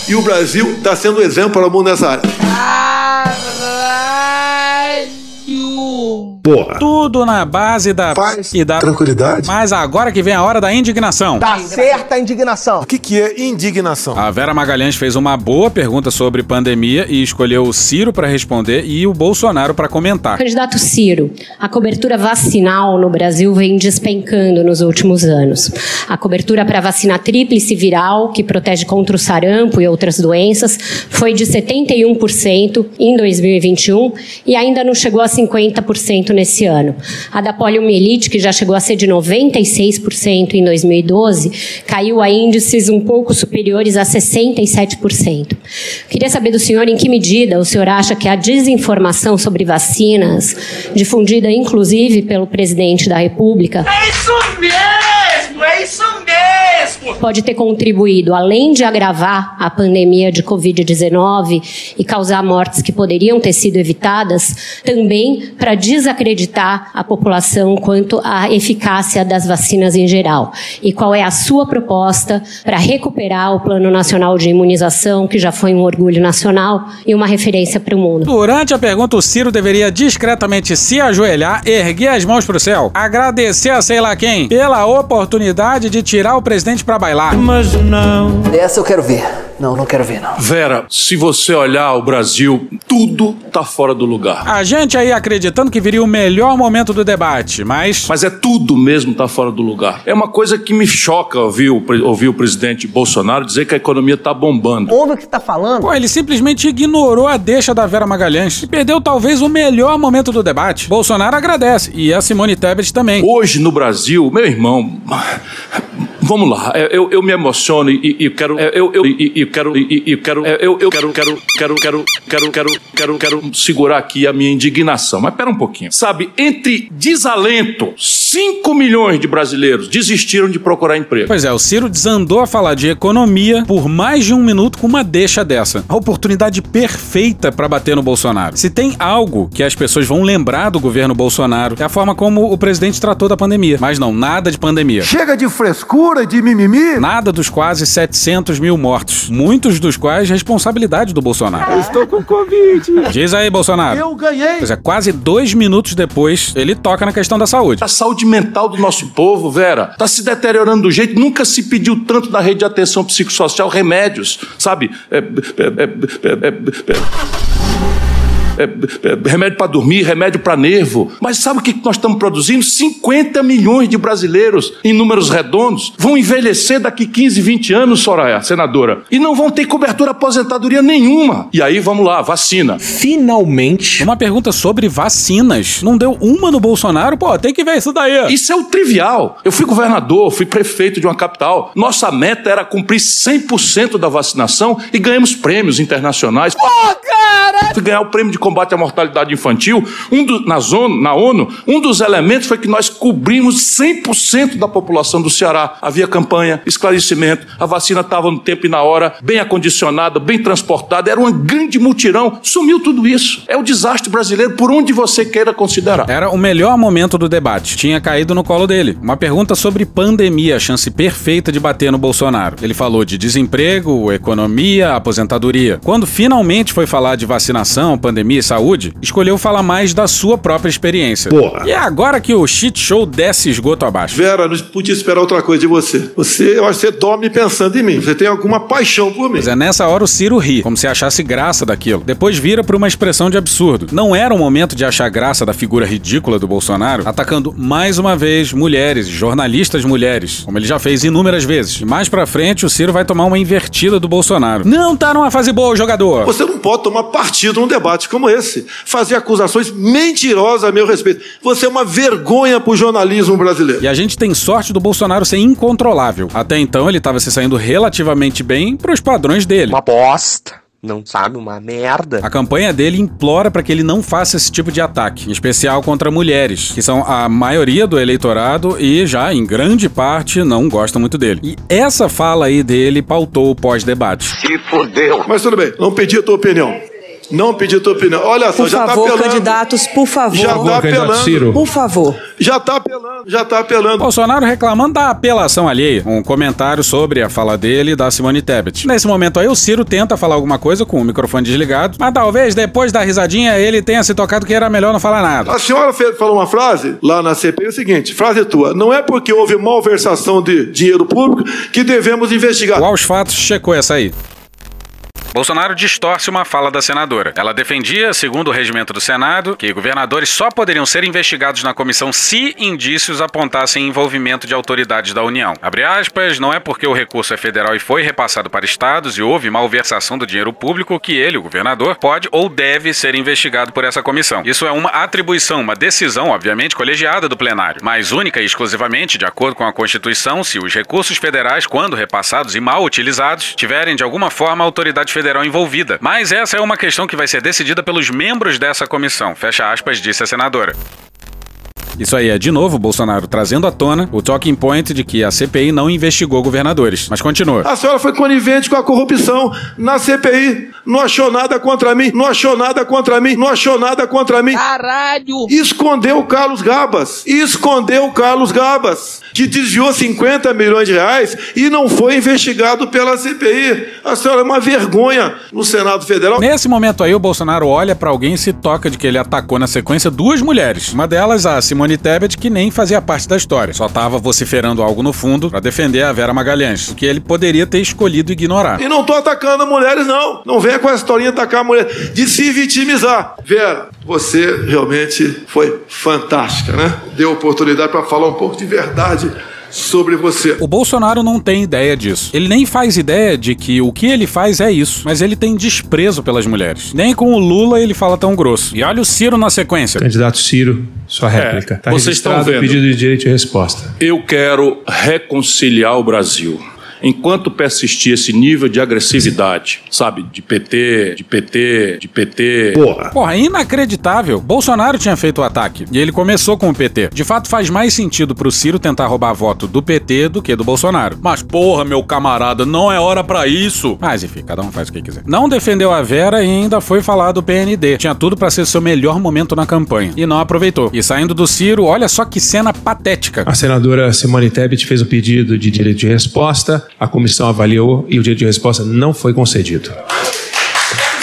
e o Brasil está sendo exemplo para o mundo nessa área. Porra. Tudo na base da Paz, e da tranquilidade. Mas agora que vem a hora da indignação. Tá certa a indignação. O que, que é indignação? A Vera Magalhães fez uma boa pergunta sobre pandemia e escolheu o Ciro para responder e o Bolsonaro para comentar. Candidato Ciro, a cobertura vacinal no Brasil vem despencando nos últimos anos. A cobertura para vacina tríplice viral, que protege contra o sarampo e outras doenças, foi de 71% em 2021 e ainda não chegou a 50% 30% nesse ano. A da poliomielite, que já chegou a ser de 96% em 2012, caiu a índices um pouco superiores a 67%. Queria saber do senhor em que medida o senhor acha que a desinformação sobre vacinas, difundida inclusive pelo presidente da República, É isso mesmo, é isso mesmo. Pode ter contribuído, além de agravar a pandemia de Covid-19 e causar mortes que poderiam ter sido evitadas, também para desacreditar a população quanto à eficácia das vacinas em geral. E qual é a sua proposta para recuperar o Plano Nacional de Imunização, que já foi um orgulho nacional e uma referência para o mundo? Durante a pergunta, o Ciro deveria discretamente se ajoelhar, erguer as mãos pro céu, agradecer a sei lá quem pela oportunidade de tirar o presidente pra bailar. Mas não. Essa eu quero ver. Não, não quero ver, não. Vera, se você olhar o Brasil, tudo tá fora do lugar. A gente aí acreditando que viria o melhor momento do debate, mas. Mas é tudo mesmo tá fora do lugar. É uma coisa que me choca ouvir o, ouvir o presidente Bolsonaro dizer que a economia tá bombando. Ouve o que tá falando? Pô, ele simplesmente ignorou a deixa da Vera Magalhães e perdeu talvez o melhor momento do debate. Bolsonaro agradece e a Simone Tebet também. Hoje no Brasil, meu irmão, vamos lá, é, eu, eu me emociono e, e quero, é, eu, eu, e, e quero, e, e quero, é, eu, eu quero, quero, quero, quero, quero, quero, quero, quero segurar aqui a minha indignação. Mas pera um pouquinho. Sabe, entre desalento, 5 milhões de brasileiros desistiram de procurar emprego. Pois é, o Ciro desandou a falar de economia por mais de um minuto com uma deixa dessa. A oportunidade perfeita pra bater no Bolsonaro. Se tem algo que as pessoas vão lembrar do governo Bolsonaro, é a forma como o presidente tratou da pandemia. Mas não, nada de pandemia. Chega de frescura, de mimimi. Nada dos quase 700 mil mortos. Muitos dos quais responsabilidade do Bolsonaro. Eu estou com Covid. Diz aí, Bolsonaro. Eu ganhei. Pois é, quase dois minutos depois, ele toca na questão da saúde. A saúde mental do nosso povo, Vera, tá se deteriorando do jeito. Nunca se pediu tanto na rede de atenção psicossocial remédios, sabe? É, é, é, é, é, é, remédio para dormir, remédio para nervo. Mas sabe o que nós estamos produzindo? 50 milhões de brasileiros, em números redondos, vão envelhecer daqui 15, 20 anos, Soraya, senadora, e não vão ter cobertura aposentadoria nenhuma. E aí, vamos lá, vacina. Finalmente. Uma pergunta sobre vacinas. Não deu uma no Bolsonaro? Pô, tem que ver isso daí. Isso é o trivial. Eu fui governador, fui prefeito de uma capital. Nossa meta era cumprir 100% da vacinação e ganhamos prêmios internacionais. Pô, cara! Fui ganhar o prêmio de combate à mortalidade infantil. Um do- na, zona, na ONU, um dos elementos foi que nós cobrimos 100% da população do Ceará. Havia campanha, esclarecimento, a vacina estava no tempo e na hora, bem acondicionada, bem transportada, era um grande mutirão. Sumiu tudo isso. É o desastre brasileiro, por onde você queira considerar. Era o melhor momento do debate. Tinha caído no colo dele. Uma pergunta sobre pandemia, a chance perfeita de bater no Bolsonaro. Ele falou de desemprego, economia, aposentadoria. Quando finalmente foi falar de vacinação, pandemia e saúde, escolheu falar mais da sua própria experiência. Porra. E é agora que o shit show desce esgoto abaixo. Vera, não podia esperar outra coisa de você. Você, eu acho que você dorme pensando em mim. Você tem alguma paixão por mim. É nessa hora o Ciro ri, como se achasse graça daquilo. Depois vira pra uma expressão de absurdo. Não era o momento de achar graça da figura ridícula do Bolsonaro, atacando mais uma vez mulheres, jornalistas mulheres, como ele já fez inúmeras vezes. E mais pra frente o Ciro vai tomar uma invertida do Bolsonaro. Não tá numa fase boa jogador. Você não pode tomar partido num debate como esse. Fazer acusações mentirosas a meu respeito. Você é uma vergonha pro jornalismo brasileiro. E a gente tem sorte do Bolsonaro ser incontrolável. Até então ele tava se saindo relativamente bem pros padrões dele. Uma bosta. Não sabe, uma merda. A campanha dele implora para que ele não faça esse tipo de ataque, em especial contra mulheres, que são a maioria do eleitorado e já em grande parte não gostam muito dele. E essa fala aí dele pautou o pós-debate. Se fodeu. Mas tudo bem, não pedi a tua opinião. Não pedi tua opinião. Olha só, Por já favor, tá apelando. candidatos, por favor. Já tá apelando. Por favor. Já tá apelando, já tá apelando. Bolsonaro reclamando da apelação alheia. Um comentário sobre a fala dele e da Simone Tebet. Nesse momento aí, o Ciro tenta falar alguma coisa com o microfone desligado, mas talvez depois da risadinha ele tenha se tocado que era melhor não falar nada. A senhora fez- falou uma frase lá na CPI, o seguinte, frase tua, não é porque houve malversação de dinheiro público que devemos investigar. O Aos Fatos checou essa aí. Bolsonaro distorce uma fala da senadora. Ela defendia, segundo o regimento do Senado, que governadores só poderiam ser investigados na comissão se indícios apontassem envolvimento de autoridades da União. Abre aspas, não é porque o recurso é federal e foi repassado para estados e houve malversação do dinheiro público que ele, o governador, pode ou deve ser investigado por essa comissão. Isso é uma atribuição, uma decisão, obviamente, colegiada do plenário, mas única e exclusivamente de acordo com a Constituição se os recursos federais, quando repassados e mal utilizados, tiverem de alguma forma autoridade federal envolvida. Mas essa é uma questão que vai ser decidida pelos membros dessa comissão, fecha aspas, disse a senadora. Isso aí é, de novo, Bolsonaro trazendo à tona o talking point de que a CPI não investigou governadores. Mas continua. A senhora foi conivente com a corrupção na CPI. Não achou nada contra mim, não achou nada contra mim, não achou nada contra mim. Caralho! Escondeu o Carlos Gabas. Escondeu o Carlos Gabas, que desviou 50 milhões de reais e não foi investigado pela CPI. A senhora é uma vergonha no Senado Federal. Nesse momento aí, o Bolsonaro olha pra alguém e se toca de que ele atacou na sequência duas mulheres. Uma delas, a Simone Tebet, que nem fazia parte da história. Só tava vociferando algo no fundo pra defender a Vera Magalhães, o que ele poderia ter escolhido ignorar. E não tô atacando mulheres, não. Não venha com essa historinha atacar a mulher, de se vitimizar. Vera, você realmente foi fantástica, né? Deu oportunidade para falar um pouco de verdade sobre você. O Bolsonaro não tem ideia disso. Ele nem faz ideia de que o que ele faz é isso, mas ele tem desprezo pelas mulheres. Nem com o Lula ele fala tão grosso. E olha o Ciro na sequência. Candidato Ciro, sua réplica. tá vocês estão vendo. pedido de direito de resposta. Eu quero reconciliar o Brasil. Enquanto persistir esse nível de agressividade, sabe, de PT, de PT, de PT. Porra, inacreditável. Bolsonaro tinha feito o ataque e ele começou com o PT. De fato, faz mais sentido pro Ciro tentar roubar voto do PT do que do Bolsonaro. Mas porra, meu camarada, não é hora pra isso. Mas enfim, cada um faz o que quiser. Não defendeu a Vera e ainda foi falar do PND. Tinha tudo pra ser seu melhor momento na campanha e não aproveitou. E saindo do Ciro, olha só que cena patética. A senadora Simone Tebet fez o pedido de direito de resposta, a comissão avaliou e o direito de resposta não foi concedido.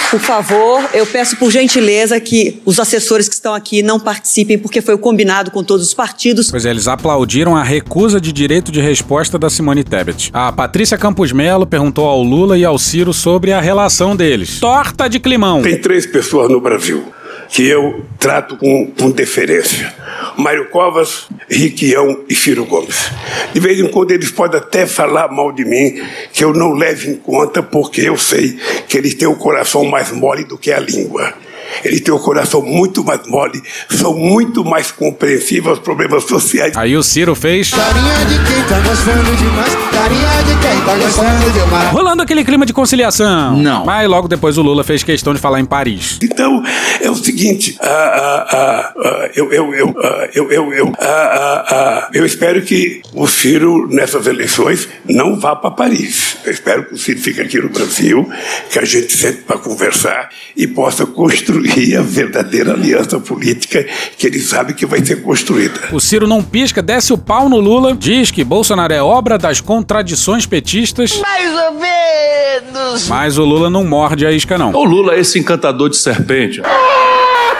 Por favor, eu peço por gentileza que os assessores que estão aqui não participem, porque foi o combinado com todos os partidos. Pois é, eles aplaudiram a recusa de direito de resposta da Simone Tebet. A Patrícia Campos Melo perguntou ao Lula e ao Ciro sobre a relação deles. Torta de climão. Tem três pessoas no Brasil que eu trato com, com deferência. Mário Covas, Riquião e Ciro Gomes. De vez em quando eles podem até falar mal de mim, que eu não levo em conta, porque eu sei que eles têm o coração mais mole do que a língua. Eles têm o coração muito mais mole, são muito mais compreensivos aos problemas sociais. Aí o Ciro fez. Carinha de quem tá gostando demais, carinha de quem tá gostando demais. Rolando aquele clima de conciliação. Não. Mas logo depois o Lula fez questão de falar em Paris. Então, é o seguinte, ah, ah, ah, ah, eu, eu, eu, ah, eu, eu, eu, ah, ah, ah, eu espero que o Ciro, nessas eleições, não vá para Paris. Eu espero que o Ciro fique aqui no Brasil, que a gente sente para conversar e possa construir a verdadeira aliança política que ele sabe que vai ser construída. O Ciro não pisca, desce o pau no Lula, diz que Bolsonaro é obra das contradições petistas, Mais ou menos. mas o Lula não morde a isca, não. O Lula é esse encantador de serpente.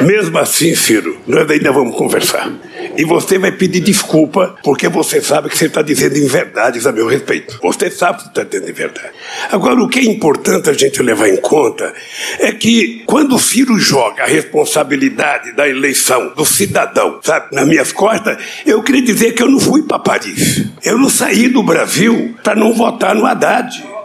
Mesmo assim, Ciro, nós ainda vamos conversar. E você vai pedir desculpa, porque você sabe que você está dizendo inverdades a meu respeito. Você sabe que está dizendo inverdade. Agora, o que é importante a gente levar em conta é que quando o Ciro joga a responsabilidade da eleição do cidadão, sabe, nas minhas costas, eu queria dizer que eu não fui para Paris. Eu não saí do Brasil para não votar no Haddad.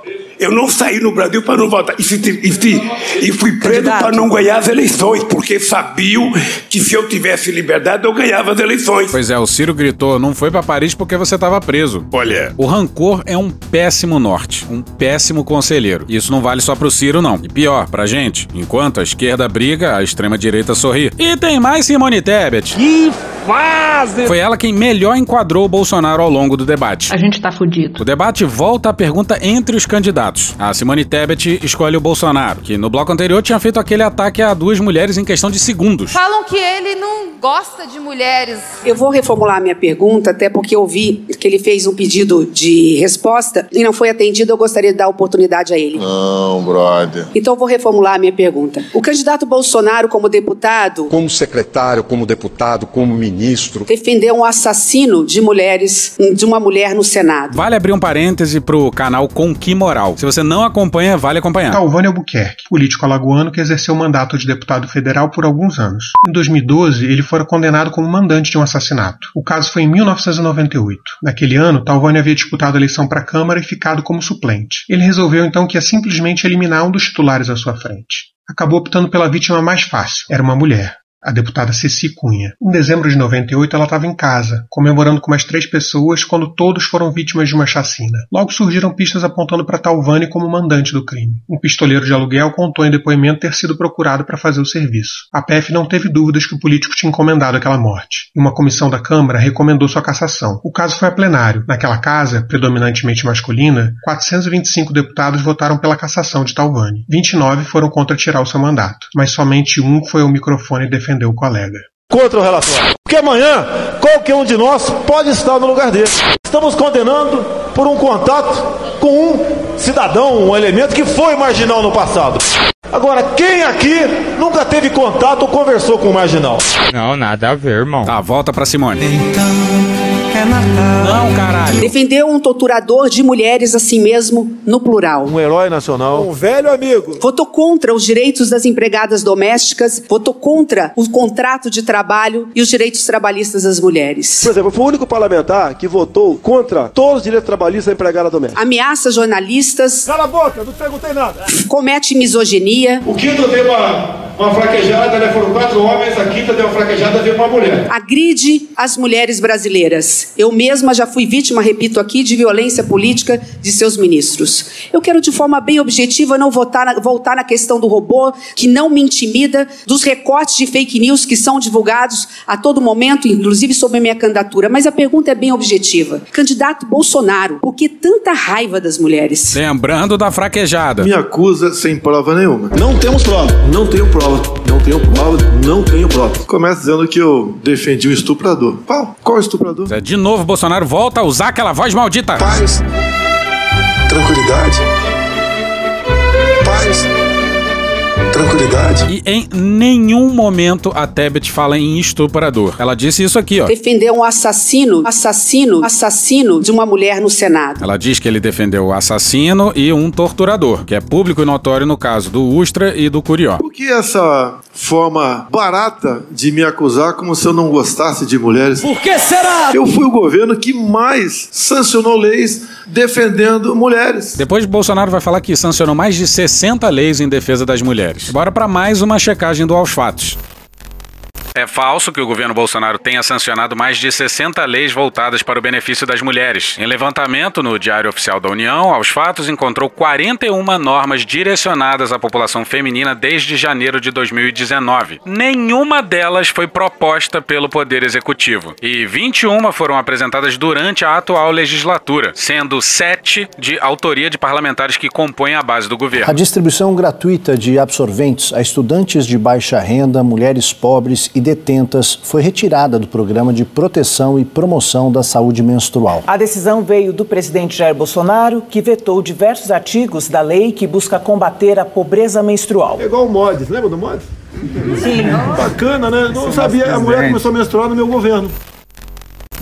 Eu não saí no Brasil para não votar. E, se- e se- e fui preso para não ganhar as eleições, porque sabiam que se eu tivesse liberdade eu ganhava as eleições. Pois é, o Ciro gritou: não foi pra Paris porque você tava preso. Olha. O rancor é um péssimo norte, um péssimo conselheiro. Isso não vale só pro Ciro, não. E pior, pra gente, enquanto a esquerda briga, a extrema-direita sorri. E tem mais Simone Tebet. Que fase! Foi ela quem melhor enquadrou o Bolsonaro ao longo do debate. A gente tá fudido. O debate volta à pergunta entre os candidatos. A Simone Tebet escolhe o Bolsonaro, que no bloco anterior tinha feito aquele ataque a duas mulheres em questão de segundos. Falam que ele não gosta de mulheres. Eu vou reformular a minha pergunta, até porque eu vi que ele fez um pedido de resposta e não foi atendido. Eu gostaria de dar oportunidade a ele. Não, brother. Então, eu vou reformular a minha pergunta. O candidato Bolsonaro, como deputado, Como secretário, como deputado, como ministro. defendeu um assassino de mulheres, de uma mulher no Senado. Vale abrir um parêntese pro canal Com Que Moral. Se você não acompanha, vale acompanhar. Talvânia Albuquerque, político alagoano que exerceu o mandato de deputado federal por alguns anos. Em 2012, ele fora condenado como mandante de um assassinato. O caso foi em 1998. Naquele ano, Talvânia havia disputado a eleição para a Câmara e ficado como suplente. Ele resolveu então que ia simplesmente eliminar um dos titulares à sua frente. Acabou optando pela vítima mais fácil. Era uma mulher a deputada Ceci Cunha. Em dezembro de 98, ela estava em casa, comemorando com mais três pessoas quando todos foram vítimas de uma chacina. Logo surgiram pistas apontando para Talvani como mandante do crime. Um pistoleiro de aluguel contou em depoimento ter sido procurado para fazer o serviço. A PF não teve dúvidas que o político tinha encomendado aquela morte. E uma comissão da Câmara recomendou sua cassação. O caso foi a plenário. Naquela casa, predominantemente masculina, 425 deputados votaram pela cassação de Talvani. 29 foram contra tirar o seu mandato, mas somente um foi ao microfone defender defender o colega. Contra o relatório. Porque amanhã, qualquer um de nós pode estar no lugar dele. Estamos condenando por um contato com um cidadão, um elemento que foi marginal no passado. Agora, quem aqui nunca teve contato ou conversou com um marginal? Não, nada a ver, irmão. Tá, volta pra Simone. É Não, caralho. Defendeu um torturador de mulheres assim mesmo, no plural. Um herói nacional. Um velho amigo. Votou contra os direitos das empregadas domésticas, votou contra o contrato de trabalho e os direitos trabalhistas das mulheres. Por exemplo, foi o único parlamentar que votou contra todos os direitos trabalhistas da empregada doméstica. Ameaça jornalistas. Cala a boca, não perguntei nada. Comete misoginia. O quinto deu uma, uma fraquejada, né? Foram quatro homens, a quinta deu uma fraquejada, veio uma mulher. Agride as mulheres brasileiras. Eu mesma já fui vítima, repito aqui, de violência política de seus ministros. Eu quero, de forma bem objetiva, não voltar na, voltar na questão do robô, que não me intimida, dos recortes de fake news que são divulgados a todo momento, inclusive sobre a minha candidatura. Mas a pergunta é bem objetiva. Candidato Bolsonaro, por que tanta raiva das mulheres? Lembrando da fraquejada. Me acusa sem prova nenhuma. Não temos prova. Não tenho prova. Não tenho prova. Não tenho prova. Começa dizendo que eu defendi o estuprador. Qual? Qual estuprador? De novo, Bolsonaro volta a usar aquela voz maldita. Paz. Tranquilidade. Paz. Tranquilidade. E em nenhum momento a Tebet fala em estuprador. Ela disse isso aqui, ó. Defendeu um assassino, assassino, assassino de uma mulher no Senado. Ela diz que ele defendeu o assassino e um torturador, que é público e notório no caso do Ustra e do Curió. Por que essa forma barata de me acusar como se eu não gostasse de mulheres? Por que será? Eu fui o governo que mais sancionou leis defendendo mulheres. Depois Bolsonaro vai falar que sancionou mais de 60 leis em defesa das mulheres. Bora para mais uma checagem do Aos Fatos. É falso que o governo Bolsonaro tenha sancionado mais de 60 leis voltadas para o benefício das mulheres. Em levantamento no Diário Oficial da União, aos fatos encontrou 41 normas direcionadas à população feminina desde janeiro de 2019. Nenhuma delas foi proposta pelo Poder Executivo e 21 foram apresentadas durante a atual legislatura, sendo 7 de autoria de parlamentares que compõem a base do governo. A distribuição gratuita de absorventes a estudantes de baixa renda, mulheres pobres e detentas foi retirada do programa de proteção e promoção da saúde menstrual. A decisão veio do presidente Jair Bolsonaro, que vetou diversos artigos da lei que busca combater a pobreza menstrual. É igual o Modes, lembra do Modes? Sim. Bacana, né? Não sabia, a mulher começou a menstruar no meu governo.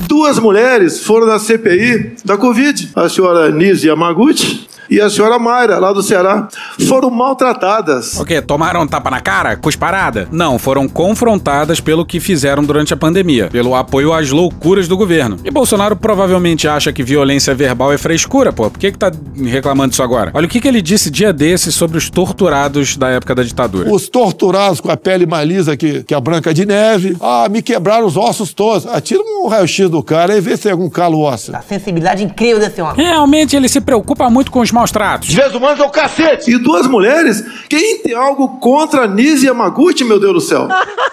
Duas mulheres foram na CPI da Covid. A senhora Nise Yamaguchi e a senhora Mayra, lá do Ceará, foram maltratadas. O quê? Tomaram um tapa na cara? Cusparada? Não, foram confrontadas pelo que fizeram durante a pandemia, pelo apoio às loucuras do governo. E Bolsonaro provavelmente acha que violência verbal é frescura, pô. Por que, que tá reclamando disso agora? Olha o que, que ele disse dia desse sobre os torturados da época da ditadura. Os torturados com a pele mais lisa que, que a branca de neve. Ah, me quebraram os ossos todos. Atira um raio-x do cara e vê se tem algum calo ósseo. A sensibilidade incrível desse homem. Realmente ele se preocupa muito com os maus tratos. Direitos humanos é o cacete. E duas mulheres? Quem tem algo contra Nise Yamaguchi, meu Deus do céu?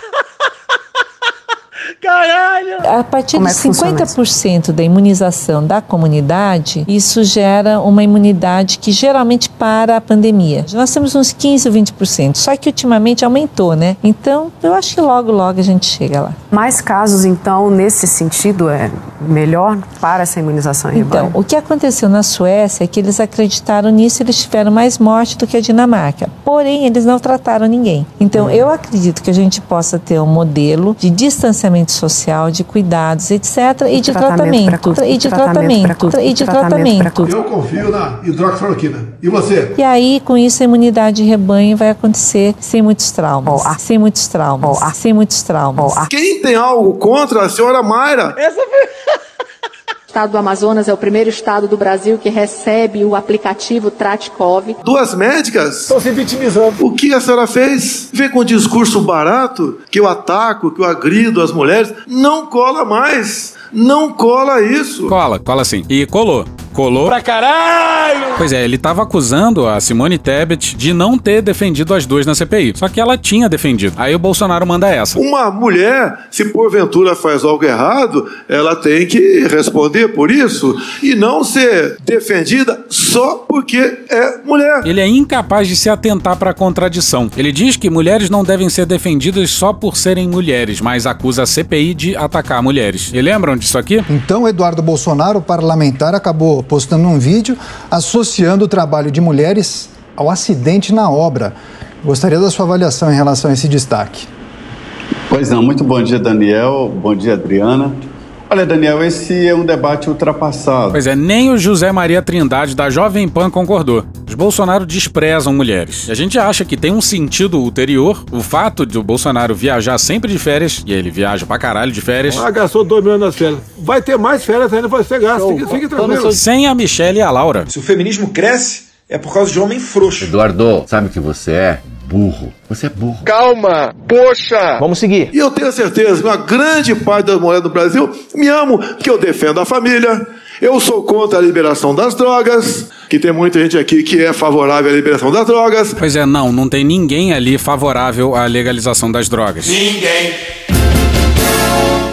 Caralho! A partir Como de é que funciona 50% da imunização da comunidade, isso gera uma imunidade que geralmente para a pandemia. Nós temos uns 15 ou 20%, só que ultimamente aumentou, né? Então, eu acho que logo, logo a gente chega lá. Mais casos, então, nesse sentido, é melhor para essa imunização em Então, o que aconteceu na Suécia é que eles acreditaram nisso e eles tiveram mais morte do que a Dinamarca. Porém, eles não trataram ninguém. Então, eu acredito que a gente possa ter um modelo de distanciamento assistente social, de cuidados, etc. E de tratamento e de tratamento e de tratamento. Eu confio na hidroxicloroquina. E você? E aí, com isso, a imunidade de rebanho vai acontecer sem muitos traumas. Sem muitos traumas. Sem muitos traumas. Quem tem algo contra a senhora Mayra? O estado do Amazonas é o primeiro estado do Brasil que recebe o aplicativo Tratkov. Duas médicas? Estão se vitimizando. O que a senhora fez? Vem com um discurso barato, que eu ataco, que eu agrido as mulheres. Não cola mais. Não cola isso. Cola, cola sim. E colou. Colou. Pra caralho! Pois é, ele tava acusando a Simone Tebet de não ter defendido as duas na CPI. Só que ela tinha defendido. Aí o Bolsonaro manda essa. Uma mulher, se porventura faz algo errado, ela tem que responder por isso e não ser defendida só porque é mulher. Ele é incapaz de se atentar para a contradição. Ele diz que mulheres não devem ser defendidas só por serem mulheres, mas acusa a CPI de atacar mulheres. E lembram disso aqui? Então, Eduardo Bolsonaro, parlamentar, acabou postando um vídeo associando o trabalho de mulheres ao acidente na obra. Gostaria da sua avaliação em relação a esse destaque. Pois não, muito bom dia, Daniel. Bom dia, Adriana. Olha, Daniel, esse é um debate ultrapassado. Pois é, nem o José Maria Trindade da Jovem Pan concordou. Os Bolsonaro desprezam mulheres. E a gente acha que tem um sentido ulterior o fato de o Bolsonaro viajar sempre de férias, e ele viaja pra caralho de férias, Ah, gastou 2 milhões nas férias. Vai ter mais férias ainda pra você gastar. Fique, fique tranquilo. sem a Michelle e a Laura. Se o feminismo cresce, é por causa de homem frouxo. Eduardo, sabe o que você é? Burro. Você é burro. Calma, poxa! Vamos seguir. E eu tenho certeza que uma grande parte das mulheres do Brasil me amam, porque eu defendo a família, eu sou contra a liberação das drogas, que tem muita gente aqui que é favorável à liberação das drogas. Pois é, não, não tem ninguém ali favorável à legalização das drogas. Ninguém.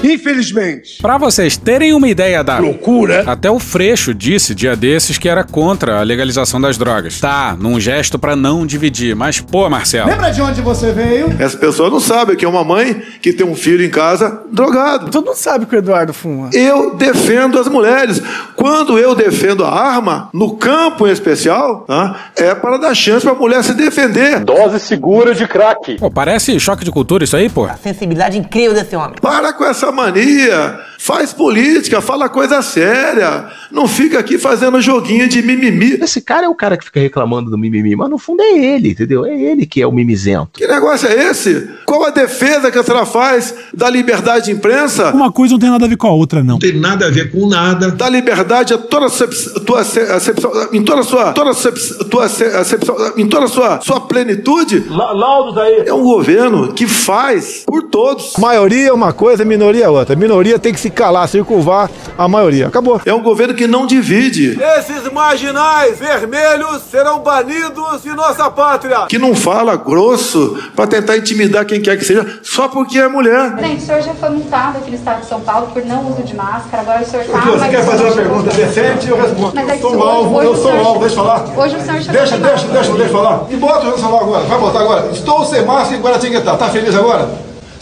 Infelizmente. Pra vocês terem uma ideia da loucura, até o Freixo disse dia desses que era contra a legalização das drogas. Tá, num gesto pra não dividir, mas pô, Marcelo. Lembra de onde você veio? Essa pessoa não sabe que é uma mãe que tem um filho em casa drogado. Tu não sabe que o Eduardo fuma. Eu defendo as mulheres. Quando eu defendo a arma, no campo em especial, tá, é para dar chance para a mulher se defender. Dose segura de crack. Pô, parece choque de cultura isso aí, pô. Sensibilidade incrível desse homem. Para com essa mania. Faz política, fala coisa séria. Não fica aqui fazendo joguinho de mimimi. Esse cara é o cara que fica reclamando do mimimi, mas no fundo é ele, entendeu? É ele que é o mimizento. Que negócio é esse? Qual a defesa que a senhora faz da liberdade de imprensa? Uma coisa não tem nada a ver com a outra, não. Não tem nada a ver com nada. Da liberdade a toda a tua acepção, em toda a sua, toda a tua acepção, em toda a sua, sua plenitude. Laudos aí. É um governo que faz por todos. Maioria é uma coisa, minoria é outra. Minoria tem que se calar, circunvar a maioria. Acabou. É um governo que não divide. Esses marginais vermelhos serão banidos de nossa pátria. Que não fala grosso para tentar intimidar quem quer que seja, só porque é mulher. Presidente, o senhor já foi multado aqui no estado de São Paulo por não uso de máscara. Agora o senhor tá. Você mas quer fazer senhor- uma pergunta decente? Eu respondo. Mas é Eu que sou hoje- alvo, hoje eu sou senhor- alvo, deixa eu falar. Hoje o senhor chegou Deixa, deixa, deixa, deixa eu falar. E bota o celular agora, vai botar agora. Estou sem máscara em Guaratinguetá. Tá feliz agora?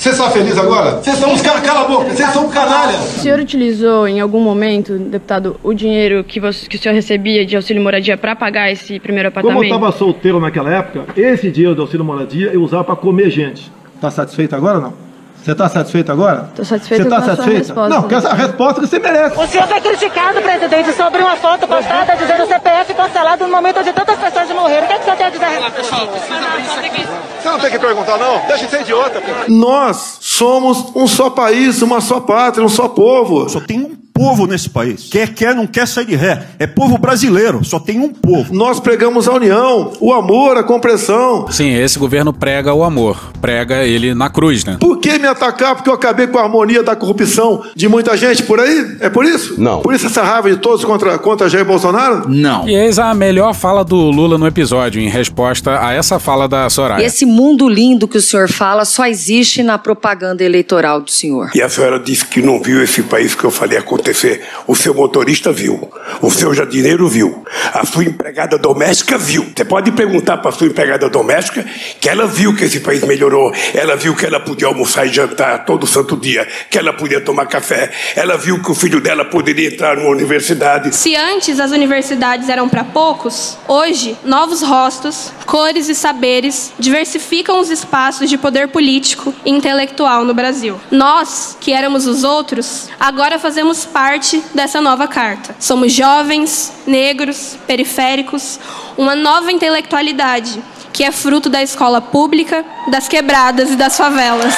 Você está feliz agora? Vocês são uns caras, cala a boca, vocês são um canalha. O senhor utilizou em algum momento, deputado, o dinheiro que, você, que o senhor recebia de auxílio moradia para pagar esse primeiro Como eu apartamento? estava solteiro naquela época, esse dinheiro do auxílio moradia eu usava para comer gente. Tá satisfeito agora ou não? Você tá satisfeito agora? Tô satisfeito Você tá com a sua satisfeita? resposta. Não, porque essa resposta que você merece. O senhor foi criticado, presidente, sobre uma foto postada dizendo o CPF cancelado no momento onde tantas pessoas morreram. O que, é que senhor tem a dizer? Você não tem que perguntar, não? Deixa de ser idiota. Nós somos um só país, uma só pátria, um só povo. Só tem um povo nesse país. Quer, quer, não quer sair de ré. É povo brasileiro. Só tem um povo. Nós pregamos a união, o amor, a compreensão. Sim, esse governo prega o amor. Prega ele na cruz, né? Por que me atacar? Porque eu acabei com a harmonia da corrupção de muita gente por aí? É por isso? Não. Por isso essa raiva de todos contra, contra Jair Bolsonaro? Não. E eis a melhor fala do Lula no episódio, em resposta a essa fala da Soraya. Esse mundo lindo que o senhor fala só existe na propaganda eleitoral do senhor. E a senhora disse que não viu esse país que eu falei acontecer acontecer. O seu motorista viu, o seu jardineiro viu, a sua empregada doméstica viu. Você pode perguntar para a sua empregada doméstica que ela viu que esse país melhorou, ela viu que ela podia almoçar e jantar todo santo dia, que ela podia tomar café, ela viu que o filho dela poderia entrar numa universidade. Se antes as universidades eram para poucos, hoje novos rostos, cores e saberes diversificam os espaços de poder político e intelectual no Brasil. Nós, que éramos os outros, agora fazemos parte dessa nova carta. Somos jovens, negros, periféricos, uma nova intelectualidade que é fruto da escola pública, das quebradas e das favelas.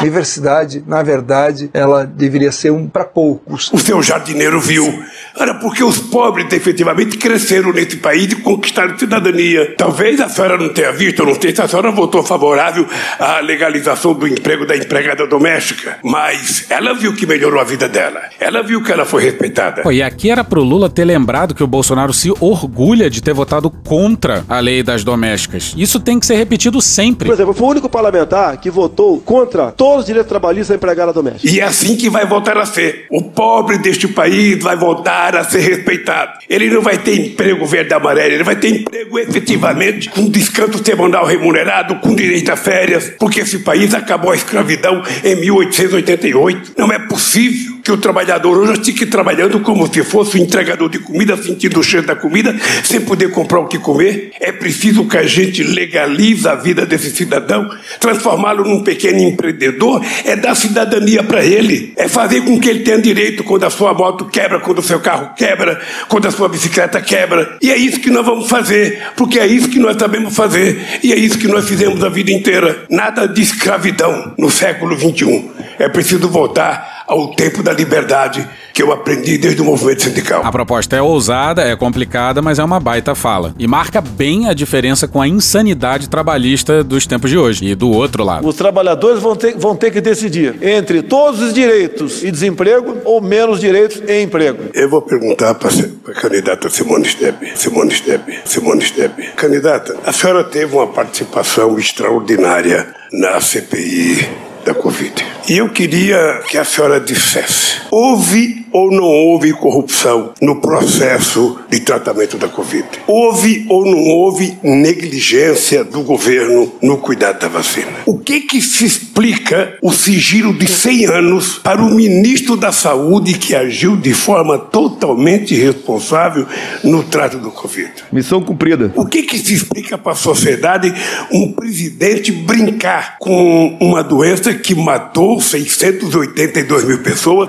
Universidade, na verdade, ela deveria ser um para poucos. O seu jardineiro viu. Era porque os pobres efetivamente cresceram nesse país e conquistaram cidadania. Talvez a senhora não tenha visto, eu não sei se a senhora votou favorável à legalização do emprego da empregada doméstica, mas ela viu que melhorou a vida dela. Ela viu que ela foi respeitada. Pô, e aqui era pro Lula ter lembrado que o Bolsonaro se orgulha de ter votado contra a lei das domésticas. Isso tem que ser repetido sempre. Por exemplo, foi o único parlamentar que votou contra todos os direitos trabalhistas da empregada doméstica. E é assim que vai voltar a ser. O pobre deste país vai voltar a ser respeitado. Ele não vai ter emprego verde amarelo, ele vai ter emprego efetivamente com descanso semanal remunerado, com direito a férias, porque esse país acabou a escravidão em 1888. Não é possível que o trabalhador hoje fique trabalhando como se fosse um entregador de comida, sentindo o cheiro da comida, sem poder comprar o que comer. É preciso que a gente legalize a vida desse cidadão, transformá-lo num pequeno empreendedor, é dar cidadania para ele, é fazer com que ele tenha direito quando a sua moto quebra, quando o seu carro quebra, quando a sua bicicleta quebra. E é isso que nós vamos fazer, porque é isso que nós sabemos fazer, e é isso que nós fizemos a vida inteira. Nada de escravidão no século XXI. É preciso voltar ao tempo da liberdade que eu aprendi desde o movimento sindical. A proposta é ousada, é complicada, mas é uma baita fala. E marca bem a diferença com a insanidade trabalhista dos tempos de hoje. E do outro lado. Os trabalhadores vão ter, vão ter que decidir entre todos os direitos e desemprego ou menos direitos e emprego. Eu vou perguntar para a candidata Simone Stebe. Simone Stebe. Simone Stebe. Candidata, a senhora teve uma participação extraordinária na CPI da Covid. E eu queria que a senhora dissesse: houve ou não houve corrupção no processo de tratamento da Covid? Houve ou não houve negligência do governo no cuidado da vacina? O que que se explica o sigilo de 100 anos para o ministro da Saúde que agiu de forma totalmente irresponsável no trato do Covid? Missão cumprida. O que que se explica para a sociedade um presidente brincar com uma doença que matou 682 mil pessoas?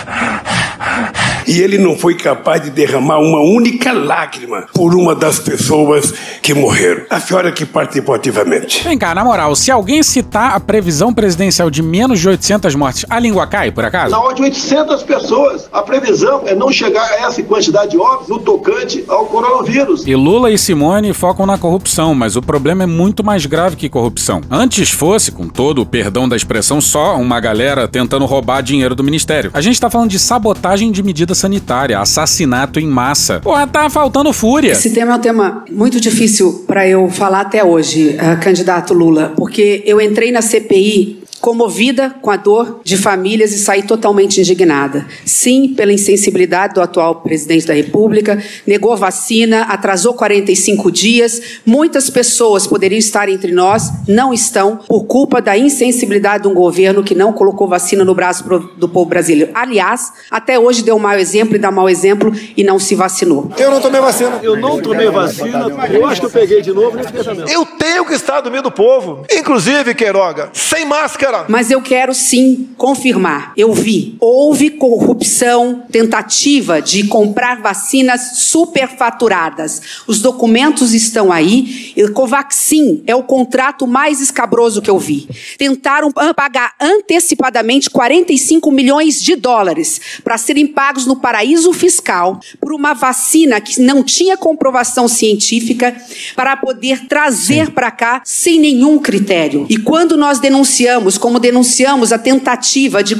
E ele não foi capaz de derramar uma única lágrima por uma das pessoas que morreram. A senhora que participou ativamente. Vem cá, na moral, se alguém citar a previsão presidencial de menos de 800 mortes, a língua cai, por acaso? Na hora de 800 pessoas, a previsão é não chegar a essa quantidade de óbitos no tocante ao coronavírus. E Lula e Simone focam na corrupção, mas o problema é muito mais grave que corrupção. Antes fosse, com todo o perdão da expressão, só uma galera tentando roubar dinheiro do ministério. A gente tá falando de sabotagem de medida sanitária, assassinato em massa. Porra, tá faltando fúria. Esse tema é um tema muito difícil para eu falar até hoje, uh, candidato Lula, porque eu entrei na CPI comovida com a dor de famílias e saí totalmente indignada. Sim, pela insensibilidade do atual presidente da República, negou vacina, atrasou 45 dias. Muitas pessoas poderiam estar entre nós, não estão, por culpa da insensibilidade de um governo que não colocou vacina no braço do povo brasileiro. Aliás, até hoje deu um mau exemplo e dá mau exemplo e não se vacinou. Eu não tomei vacina. Eu não tomei vacina. Eu acho que eu peguei de novo. Eu tenho que estar do meio do povo. Inclusive, Queiroga, sem máscara. Mas eu quero sim confirmar. Eu vi. Houve corrupção, tentativa de comprar vacinas superfaturadas. Os documentos estão aí. E Covaxin é o contrato mais escabroso que eu vi. Tentaram pagar antecipadamente 45 milhões de dólares para serem pagos no paraíso fiscal por uma vacina que não tinha comprovação científica para poder trazer para cá sem nenhum critério. E quando nós denunciamos, como denunciamos a tentativa de,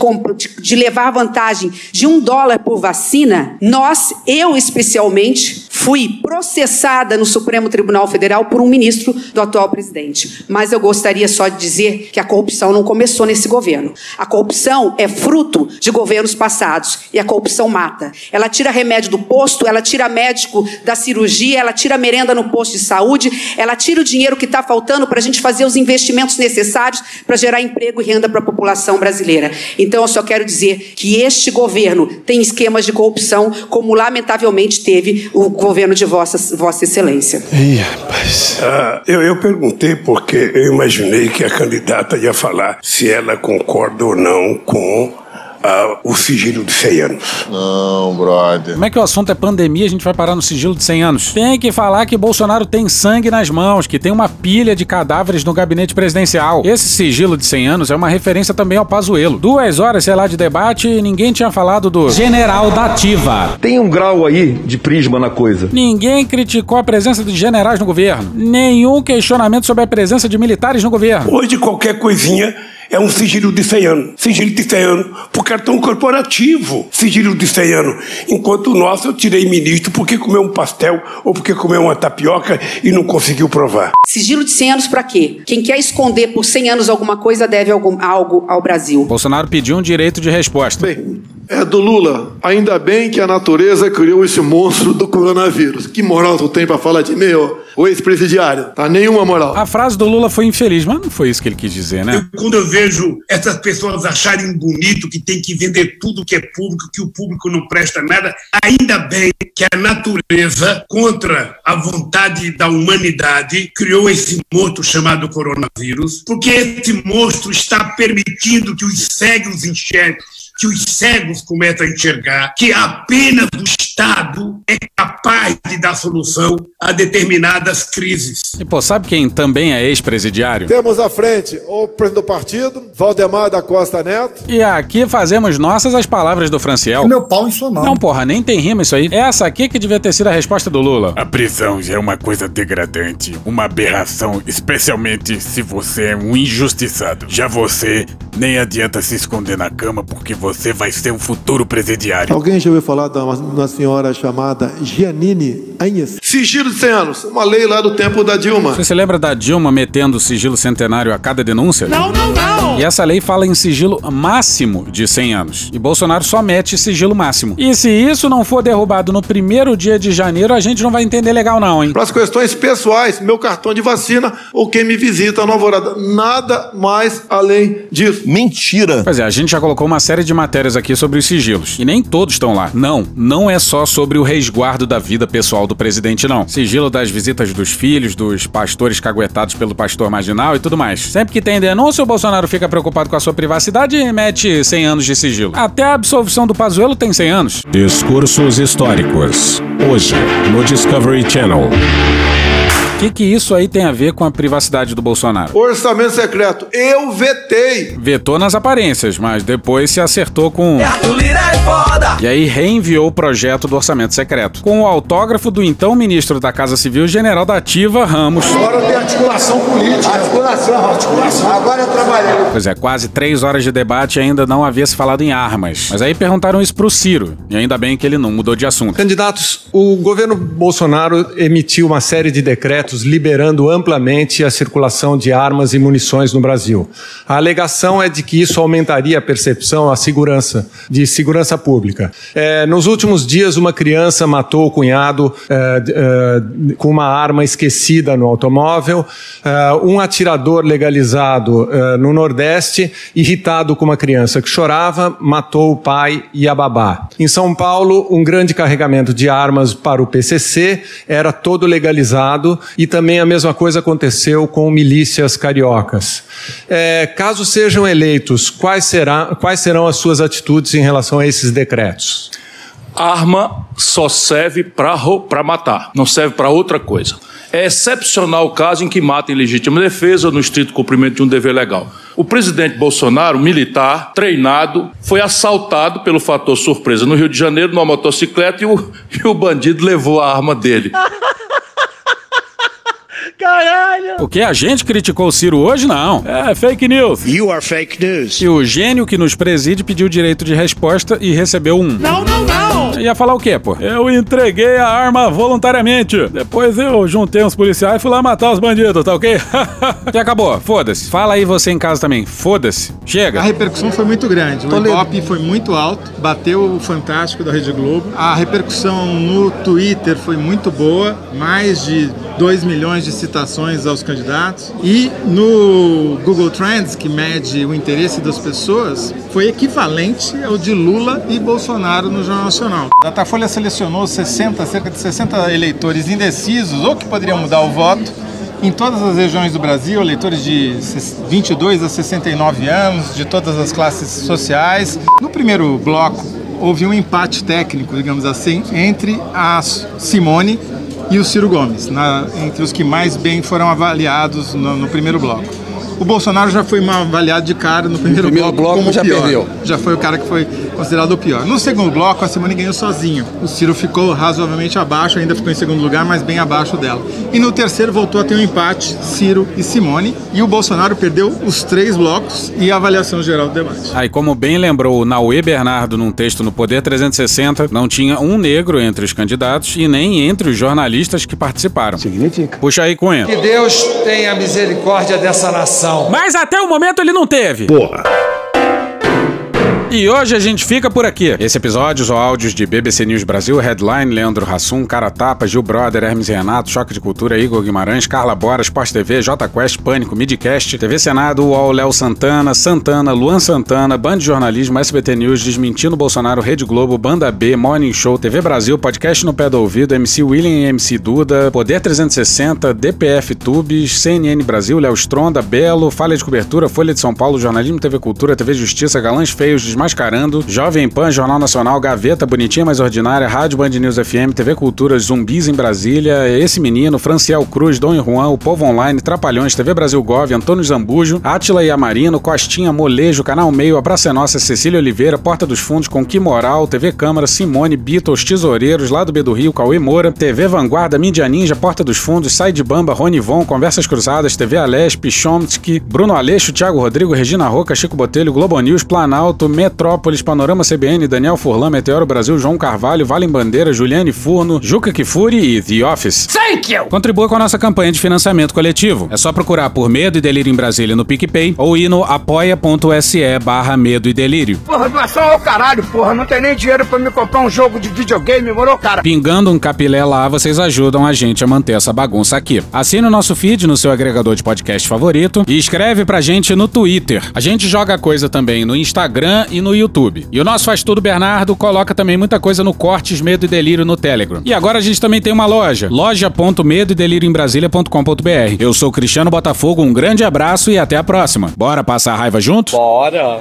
de levar vantagem de um dólar por vacina, nós, eu especialmente, fui processada no Supremo Tribunal Federal por um ministro do atual presidente. Mas eu gostaria só de dizer que a corrupção não começou nesse governo. A corrupção é fruto de governos passados e a corrupção mata. Ela tira remédio do posto, ela tira médico da cirurgia, ela tira merenda no posto de saúde, ela tira o dinheiro que está faltando para a gente fazer os investimentos necessários para gerar emprego e renda para a população brasileira. Então, eu só quero dizer que este governo tem esquemas de corrupção, como lamentavelmente teve o governo de Vossa, Vossa Excelência. Ih, rapaz. Ah, eu, eu perguntei porque eu imaginei que a candidata ia falar se ela concorda ou não com ah, o sigilo de 100 anos. Não, brother. Como é que o assunto é pandemia e a gente vai parar no sigilo de 100 anos? Tem que falar que Bolsonaro tem sangue nas mãos, que tem uma pilha de cadáveres no gabinete presidencial. Esse sigilo de 100 anos é uma referência também ao Pazuello. Duas horas, sei lá, de debate e ninguém tinha falado do general da ativa. Tem um grau aí de prisma na coisa. Ninguém criticou a presença de generais no governo. Nenhum questionamento sobre a presença de militares no governo. Hoje, qualquer coisinha é um sigilo de 100 anos. Sigilo de 100 anos por cartão corporativo. Sigilo de 100 anos. Enquanto o nosso eu tirei ministro porque comeu um pastel ou porque comeu uma tapioca e não conseguiu provar. Sigilo de 100 anos para quê? Quem quer esconder por 100 anos alguma coisa deve algum, algo ao Brasil. Bolsonaro pediu um direito de resposta. Bem, é do Lula. Ainda bem que a natureza criou esse monstro do coronavírus. Que moral tu tem pra falar de mim, ô, ô ex-presidiário? Tá nenhuma moral. A frase do Lula foi infeliz, mas não foi isso que ele quis dizer, né? Quando eu vejo essas pessoas acharem bonito que tem que vender tudo que é público, que o público não presta nada, ainda bem que a natureza, contra a vontade da humanidade, criou esse monstro chamado coronavírus, porque esse monstro está permitindo que os cegos enxerguem que os cegos começam a enxergar que apenas o Estado é capaz de dar solução a determinadas crises. E pô, sabe quem também é ex-presidiário? Temos à frente o presidente do partido, Valdemar da Costa Neto. E aqui fazemos nossas as palavras do Franciel. Meu pau em sua mão. Não, porra, nem tem rima isso aí. Essa aqui que devia ter sido a resposta do Lula. A prisão já é uma coisa degradante, uma aberração, especialmente se você é um injustiçado. Já você, nem adianta se esconder na cama porque você vai ser um futuro presidiário. Alguém já ouviu falar de uma, uma senhora chamada Giannini Agnes? Sigilo de 100 anos, uma lei lá do tempo da Dilma. Você se lembra da Dilma metendo o sigilo centenário a cada denúncia? Não, não, não! E essa lei fala em sigilo máximo de 100 anos. E Bolsonaro só mete sigilo máximo. E se isso não for derrubado no primeiro dia de janeiro, a gente não vai entender legal não, hein? Para as questões pessoais, meu cartão de vacina ou quem me visita no Alvorada. Nada mais além disso. Mentira! Pois é, a gente já colocou uma série de matérias aqui sobre os sigilos. E nem todos estão lá. Não, não é só sobre o resguardo da vida pessoal do presidente, não. Sigilo das visitas dos filhos, dos pastores caguetados pelo pastor marginal e tudo mais. Sempre que tem denúncia, o Bolsonaro fica preocupado com a sua privacidade e mete 100 anos de sigilo. Até a absolvição do Pazuello tem 100 anos. Discursos históricos. Hoje, no Discovery Channel. O que, que isso aí tem a ver com a privacidade do Bolsonaro? Orçamento secreto. Eu vetei. Vetou nas aparências, mas depois se acertou com. E aí reenviou o projeto do orçamento secreto. Com o autógrafo do então ministro da Casa Civil, general da Ativa, Ramos. Agora tem articulação política. Articulação, articulação. Agora eu trabalhei. Pois é, quase três horas de debate e ainda não havia se falado em armas. Mas aí perguntaram isso pro Ciro. E ainda bem que ele não mudou de assunto. Candidatos, o governo Bolsonaro emitiu uma série de decretos liberando amplamente a circulação de armas e munições no Brasil. A alegação é de que isso aumentaria a percepção, a segurança, de segurança pública. É, nos últimos dias, uma criança matou o cunhado é, é, com uma arma esquecida no automóvel. É, um atirador legalizado é, no Nordeste, irritado com uma criança que chorava, matou o pai e a babá. Em São Paulo, um grande carregamento de armas para o PCC era todo legalizado e também a mesma coisa aconteceu com milícias cariocas. É, caso sejam eleitos, quais, será, quais serão as suas atitudes em relação a esses decretos? Arma só serve para matar, não serve para outra coisa. É excepcional o caso em que mata em legítima defesa no estrito cumprimento de um dever legal. O presidente Bolsonaro, militar, treinado, foi assaltado pelo fator surpresa no Rio de Janeiro numa motocicleta e o, e o bandido levou a arma dele. Caralho! O que a gente criticou o Ciro hoje, não. É fake news. You are fake news. E o gênio que nos preside pediu direito de resposta e recebeu um. Não, não, não! Ia falar o quê, pô? Eu entreguei a arma voluntariamente. Depois eu juntei uns policiais e fui lá matar os bandidos, tá ok? e acabou, foda-se. Fala aí você em casa também. Foda-se. Chega. A repercussão foi muito grande. O Ibope foi muito alto, bateu o Fantástico da Rede Globo. A repercussão no Twitter foi muito boa, mais de 2 milhões de citações aos candidatos. E no Google Trends, que mede o interesse das pessoas, foi equivalente ao de Lula e Bolsonaro no Jornal Nacional. A Datafolha selecionou 60, cerca de 60 eleitores indecisos ou que poderiam mudar o voto em todas as regiões do Brasil, eleitores de 22 a 69 anos, de todas as classes sociais. No primeiro bloco, houve um empate técnico, digamos assim, entre a Simone e o Ciro Gomes, na, entre os que mais bem foram avaliados no, no primeiro bloco. O Bolsonaro já foi mal avaliado de cara no primeiro, primeiro bloco, bloco como já pior. perdeu. Já foi o cara que foi considerado o pior. No segundo bloco, a Simone ganhou sozinho. O Ciro ficou razoavelmente abaixo, ainda ficou em segundo lugar, mas bem abaixo dela. E no terceiro voltou a ter um empate, Ciro e Simone. E o Bolsonaro perdeu os três blocos e a avaliação geral do debate. Aí, como bem lembrou o Naue Bernardo num texto no Poder 360, não tinha um negro entre os candidatos e nem entre os jornalistas que participaram. Significa. Puxa aí, Cunha. Que Deus tenha misericórdia dessa nação. Mas até o momento ele não teve. Porra. E hoje a gente fica por aqui. Esse episódio ou áudios de BBC News Brasil, Headline, Leandro Hassum, Cara Tapa, Gil Brother, Hermes Renato, Choque de Cultura, Igor Guimarães, Carla Bora, Sport TV, J Quest, Pânico, Midcast, TV Senado, UOL, Léo Santana, Santana, Luan Santana, Band de Jornalismo, SBT News, Desmentindo Bolsonaro, Rede Globo, Banda B, Morning Show, TV Brasil, Podcast no Pé do Ouvido, MC William e MC Duda, Poder 360, DPF Tubes, CNN Brasil, Léo Stronda, Belo, Falha de Cobertura, Folha de São Paulo, Jornalismo TV Cultura, TV Justiça, Galãs Feios, Desmascarando, Jovem Pan, Jornal Nacional, Gaveta, Bonitinha Mais Ordinária, Rádio Band News FM, TV Cultura, Zumbis em Brasília, Esse Menino, Franciel Cruz, Dom e Juan, O Povo Online, Trapalhões, TV Brasil Gov, Antônio Zambujo, Átila e Amarino, Costinha, Molejo, Canal Meio, Abraça Nossa, Cecília Oliveira, Porta dos Fundos, Com Que Moral, TV Câmara, Simone, Beatles, Tesoureiros, Lado B do Rio, Cauê Moura, TV Vanguarda, Mídia Ninja, Porta dos Fundos, Sai de Bamba, Rony Von, Conversas Cruzadas, TV Alesp, Chomsky, Bruno Aleixo, Thiago Rodrigo, Regina Roca, Chico Botelho, Globo News, Planalto, Metrópolis, Panorama CBN, Daniel Furlan, Meteoro Brasil, João Carvalho, Valem Bandeira, Juliane Furno, Juca Kifuri e The Office. Thank you! Contribua com a nossa campanha de financiamento coletivo. É só procurar por Medo e Delírio em Brasília no PicPay ou ir no apoia.se barra Medo e Delírio. Porra, doação ao caralho, porra. Não tem nem dinheiro pra me comprar um jogo de videogame, morou, cara? Pingando um capilé lá, vocês ajudam a gente a manter essa bagunça aqui. Assine o nosso feed no seu agregador de podcast favorito e escreve pra gente no Twitter. A gente joga coisa também no Instagram e no YouTube. E o nosso Faz Tudo Bernardo coloca também muita coisa no Cortes Medo e Delírio no Telegram. E agora a gente também tem uma loja, loja.medo e delírio em Brasília.com.br. Eu sou Cristiano Botafogo, um grande abraço e até a próxima. Bora passar a raiva junto? Bora!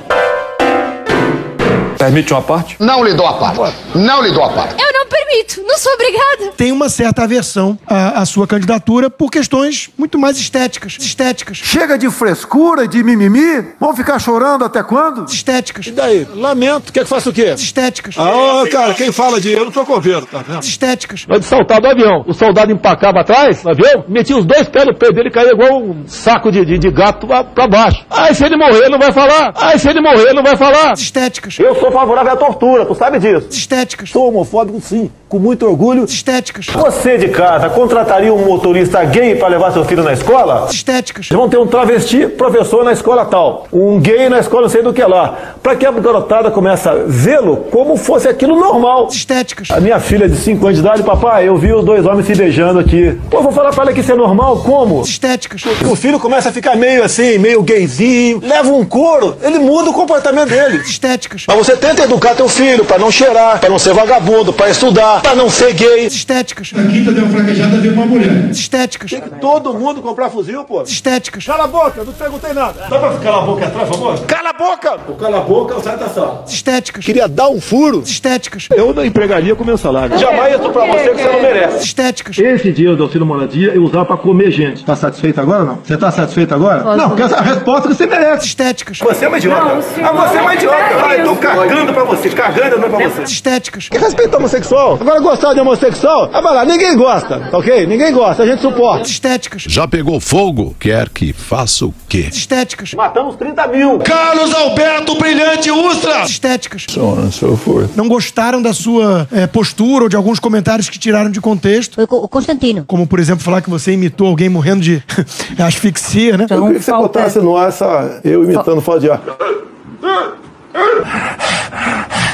Permite uma parte? Não lhe dou a parte. Não lhe dou a parte. Eu não permito, não sou obrigada. Tem uma certa aversão à, à sua candidatura por questões muito mais estéticas. Estéticas. Chega de frescura, de mimimi. Vão ficar chorando até quando? Estéticas. E daí? Lamento. Quer que faça o quê? Estéticas. Ah, cara, quem fala de eu não sou coveiro, tá vendo? Estéticas. Vai de saltar do avião. O soldado empacava atrás, no avião, metia os dois pés no peito dele e caía igual um saco de, de, de gato pra, pra baixo. Aí se ele morrer, não vai falar. Aí se ele morrer, não vai falar. Estéticas. Eu sou favorável à tortura, tu sabe disso. Estéticas. Sou homofóbico, sim. Com muito orgulho. Estéticas. Você de casa contrataria um motorista gay para levar seu filho na escola? Estéticas. Vão ter um travesti professor na escola tal, um gay na escola não sei do que lá, para que a garotada comece a vê-lo como fosse aquilo normal. Estéticas. A minha filha de 5 anos de idade, papai, eu vi os dois homens se beijando aqui. Pô, vou falar para ela que isso é normal, como? Estéticas. O filho começa a ficar meio assim, meio gayzinho, leva um couro, ele muda o comportamento dele. Estéticas. Mas você tenta educar teu filho para não cheirar, para não ser vagabundo, para estudar, para não ser gay. Estéticas. Na quinta deu uma fraquejada, veio uma mulher. Estéticas. Tem que todo mundo comprar fuzil, pô. Estéticas. Cala a boca, não te perguntei nada. Dá pra calar a boca atrás, por favor? Cala a boca! O cala a boca é o sai da sala. Estéticas. Queria dar um furo. Estéticas. Eu não empregaria com meu salário. Jamais eu pra você que você não merece. Estéticas. Esse dinheiro do auxílio moradia eu usava pra comer gente. Tá satisfeito agora ou não? Você tá satisfeito agora? Posso. Não, porque essa é a resposta que você merece. Estéticas. Você é uma idiota. Não, ah, você é uma idiota. Ah, eu tô cagando pra você, cagando não pra você. Estéticas. Que respeito homossexual. Agora gostar de homossexual, ah, vai lá, ninguém gosta, tá ok? Ninguém gosta, a gente suporta. Estéticas. Já pegou fogo? Quer que faça o quê? Estéticas. Matamos 30 mil. Carlos Alberto Brilhante Ustra! Estéticas. So on and so forth. Não gostaram da sua é, postura ou de alguns comentários que tiraram de contexto. Foi o Constantino. Como, por exemplo, falar que você imitou alguém morrendo de asfixia, né? Eu queria que você botasse no ar essa, eu imitando falta de ar.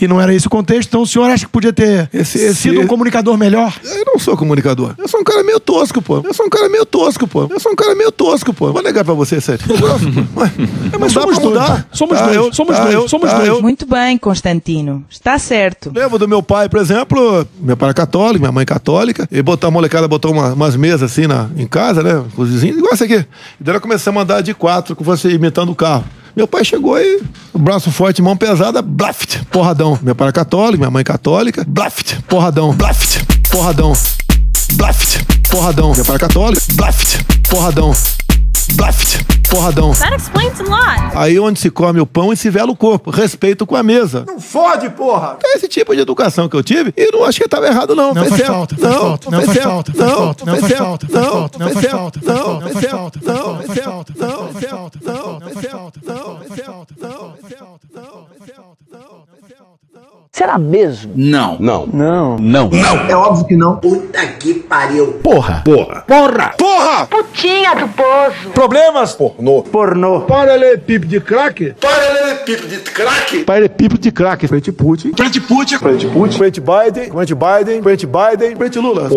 E não era esse o contexto, então o senhor acha que podia ter Esse- esse- sido um comunicador melhor? Eu não sou comunicador. Eu sou um cara meio tosco, pô. Eu sou um cara meio tosco, pô. Eu sou um cara meio tosco, pô. Vou negar pra você, sério. É, mas somos pra dois. mudar. Somos Tá, dois. eu- somos tá, dois. eu- somos tá, dois. eu- Muito bem, Constantino. Está certo. Lembro do meu pai, por exemplo, meu pai era católico, minha mãe católica, e botou a molecada, botou uma- umas mesas assim na, em casa, né? Com os vizinhos, igual essa aqui. E daí nós começamos a andar de quatro com você imitando o carro. Meu pai chegou aí, braço forte, mão pesada, blaft, porradão. Meu pai era católico, minha mãe católica, blaft, porradão, blaft, porradão, blaft, porradão. Meu pai era católico, blaft, porradão, blaft, porradão. That explains a lot. Aí onde se come o pão e se vela o corpo. Respeito com a mesa. Não fode, porra. É esse tipo de educação que eu tive e não acho que estava errado, não. Não faz falta, faz não, falta, não faz falta, faz não, falta, não faz falta, faz não, falta, não faz falta, faz não, falta, faz não, faz falta, não, faz falta, faz não, falta, faz falta, não, faz falta, não, faz falta, faz não, falta, fez faz falta, não, faz falta, fez faz falta, faz falta. Será mesmo? Não. Não. Não. Não. Não. É óbvio que não. Puta que pariu. Porra. Porra. Porra. Porra. Putinha do poço. Problemas? Pornô. Pornô. Paralelepípedo de crack? Paralelepípedo de crack. Paralelepípedo de crack. Frente Putin. Frente Putin. Frente Putin. Frente Biden. Frente Biden. Frente Biden. Frente Lula.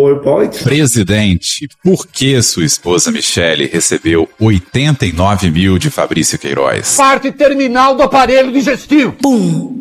Presidente, por que sua esposa Michele recebeu 89 mil de Fabrício Queiroz? Parte terminal do aparelho digestivo. Pum.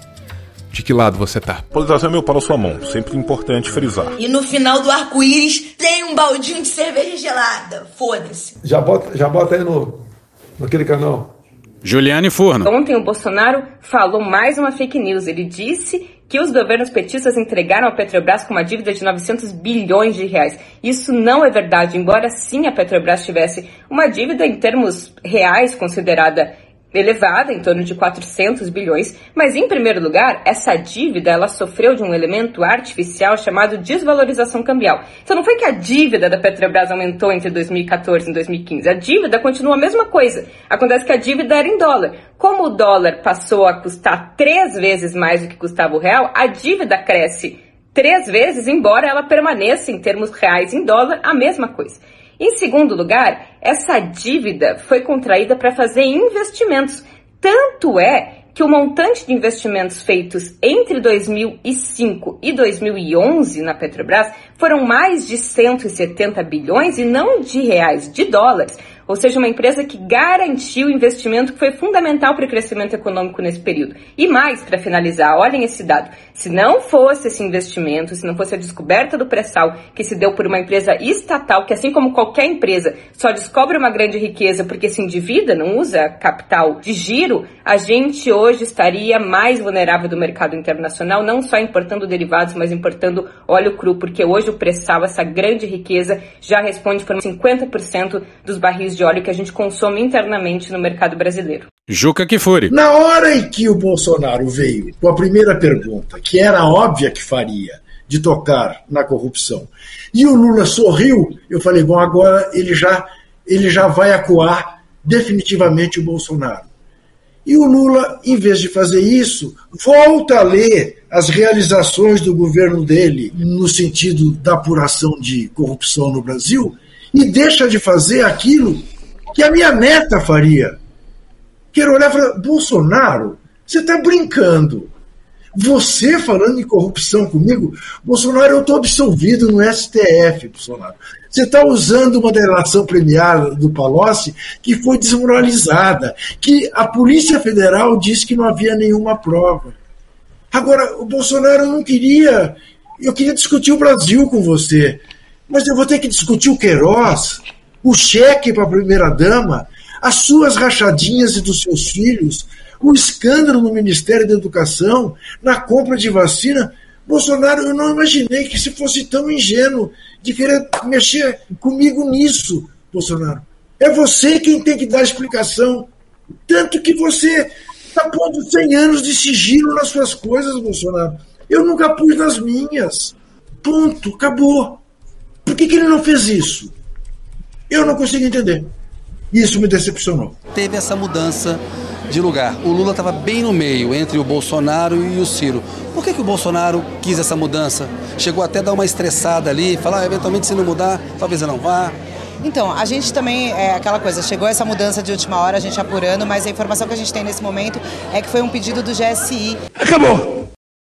De que lado você tá? Polarização é meu pau na sua mão. Sempre importante frisar. E no final do arco-íris tem um baldinho de cerveja gelada. Foda-se. Já bota, já bota aí no, naquele canal. Juliane Furno. Ontem o Bolsonaro falou mais uma fake news. Ele disse que os governos petistas entregaram a Petrobras com uma dívida de 900 bilhões de reais. Isso não é verdade, embora sim a Petrobras tivesse uma dívida em termos reais considerada elevada, em torno de 400 bilhões, mas em primeiro lugar, essa dívida ela sofreu de um elemento artificial chamado desvalorização cambial. Então não foi que a dívida da Petrobras aumentou entre 2014 e 2015, a dívida continua a mesma coisa. Acontece que a dívida era em dólar. Como o dólar passou a custar três vezes mais do que custava o real, a dívida cresce três vezes, embora ela permaneça em termos reais em dólar a mesma coisa. Em segundo lugar, essa dívida foi contraída para fazer investimentos. Tanto é que o montante de investimentos feitos entre 2005 e 2011 na Petrobras foram mais de 170 bilhões e não de reais, de dólares. Ou seja, uma empresa que garantiu investimento que foi fundamental para o crescimento econômico nesse período. E mais, para finalizar, olhem esse dado. Se não fosse esse investimento, se não fosse a descoberta do pré-sal que se deu por uma empresa estatal, que assim como qualquer empresa só descobre uma grande riqueza porque se endivida, não usa capital de giro, a gente hoje estaria mais vulnerável do mercado internacional, não só importando derivados, mas importando óleo cru, porque hoje o pré-sal, essa grande riqueza, já responde por 50% dos barris de óleo que a gente consome internamente no mercado brasileiro. Juca Kifuri. Na hora em que o Bolsonaro veio com a primeira pergunta, que era óbvia que faria, de tocar na corrupção, e o Lula sorriu, eu falei, bom, agora ele já, ele já vai acuar definitivamente o Bolsonaro. E o Lula, em vez de fazer isso, volta a ler as realizações do governo dele no sentido da apuração de corrupção no Brasil e deixa de fazer aquilo que a minha neta faria. Quero olhar e falar, Bolsonaro, você está brincando. Você falando em corrupção comigo, Bolsonaro, eu estou absolvido no STF, Bolsonaro. Você está usando uma delação premiada do Palocci que foi desmoralizada, que a Polícia Federal disse que não havia nenhuma prova. Agora, o Bolsonaro não queria Eu queria discutir o Brasil com você, mas eu vou ter que discutir o Queiroz, o cheque para a primeira-dama, as suas rachadinhas e dos seus filhos, o escândalo no Ministério da Educação, na compra de vacina. Bolsonaro, eu não imaginei que se fosse tão ingênuo de querer mexer comigo nisso, Bolsonaro. É você quem tem que dar explicação. Tanto que você está pondo 100 anos de sigilo nas suas coisas, Bolsonaro. Eu nunca pus nas minhas. Ponto, acabou. Por que, que ele não fez isso? Eu não consigo entender. Isso me decepcionou. Teve essa mudança de lugar. O Lula estava bem no meio entre o Bolsonaro e o Ciro. Por que, que o Bolsonaro quis essa mudança? Chegou até a dar uma estressada ali, falar, ah, eventualmente se não mudar, talvez eu não vá. Então, a gente também, é aquela coisa, chegou essa mudança de última hora, a gente apurando, mas a informação que a gente tem nesse momento é que foi um pedido do GSI. Acabou!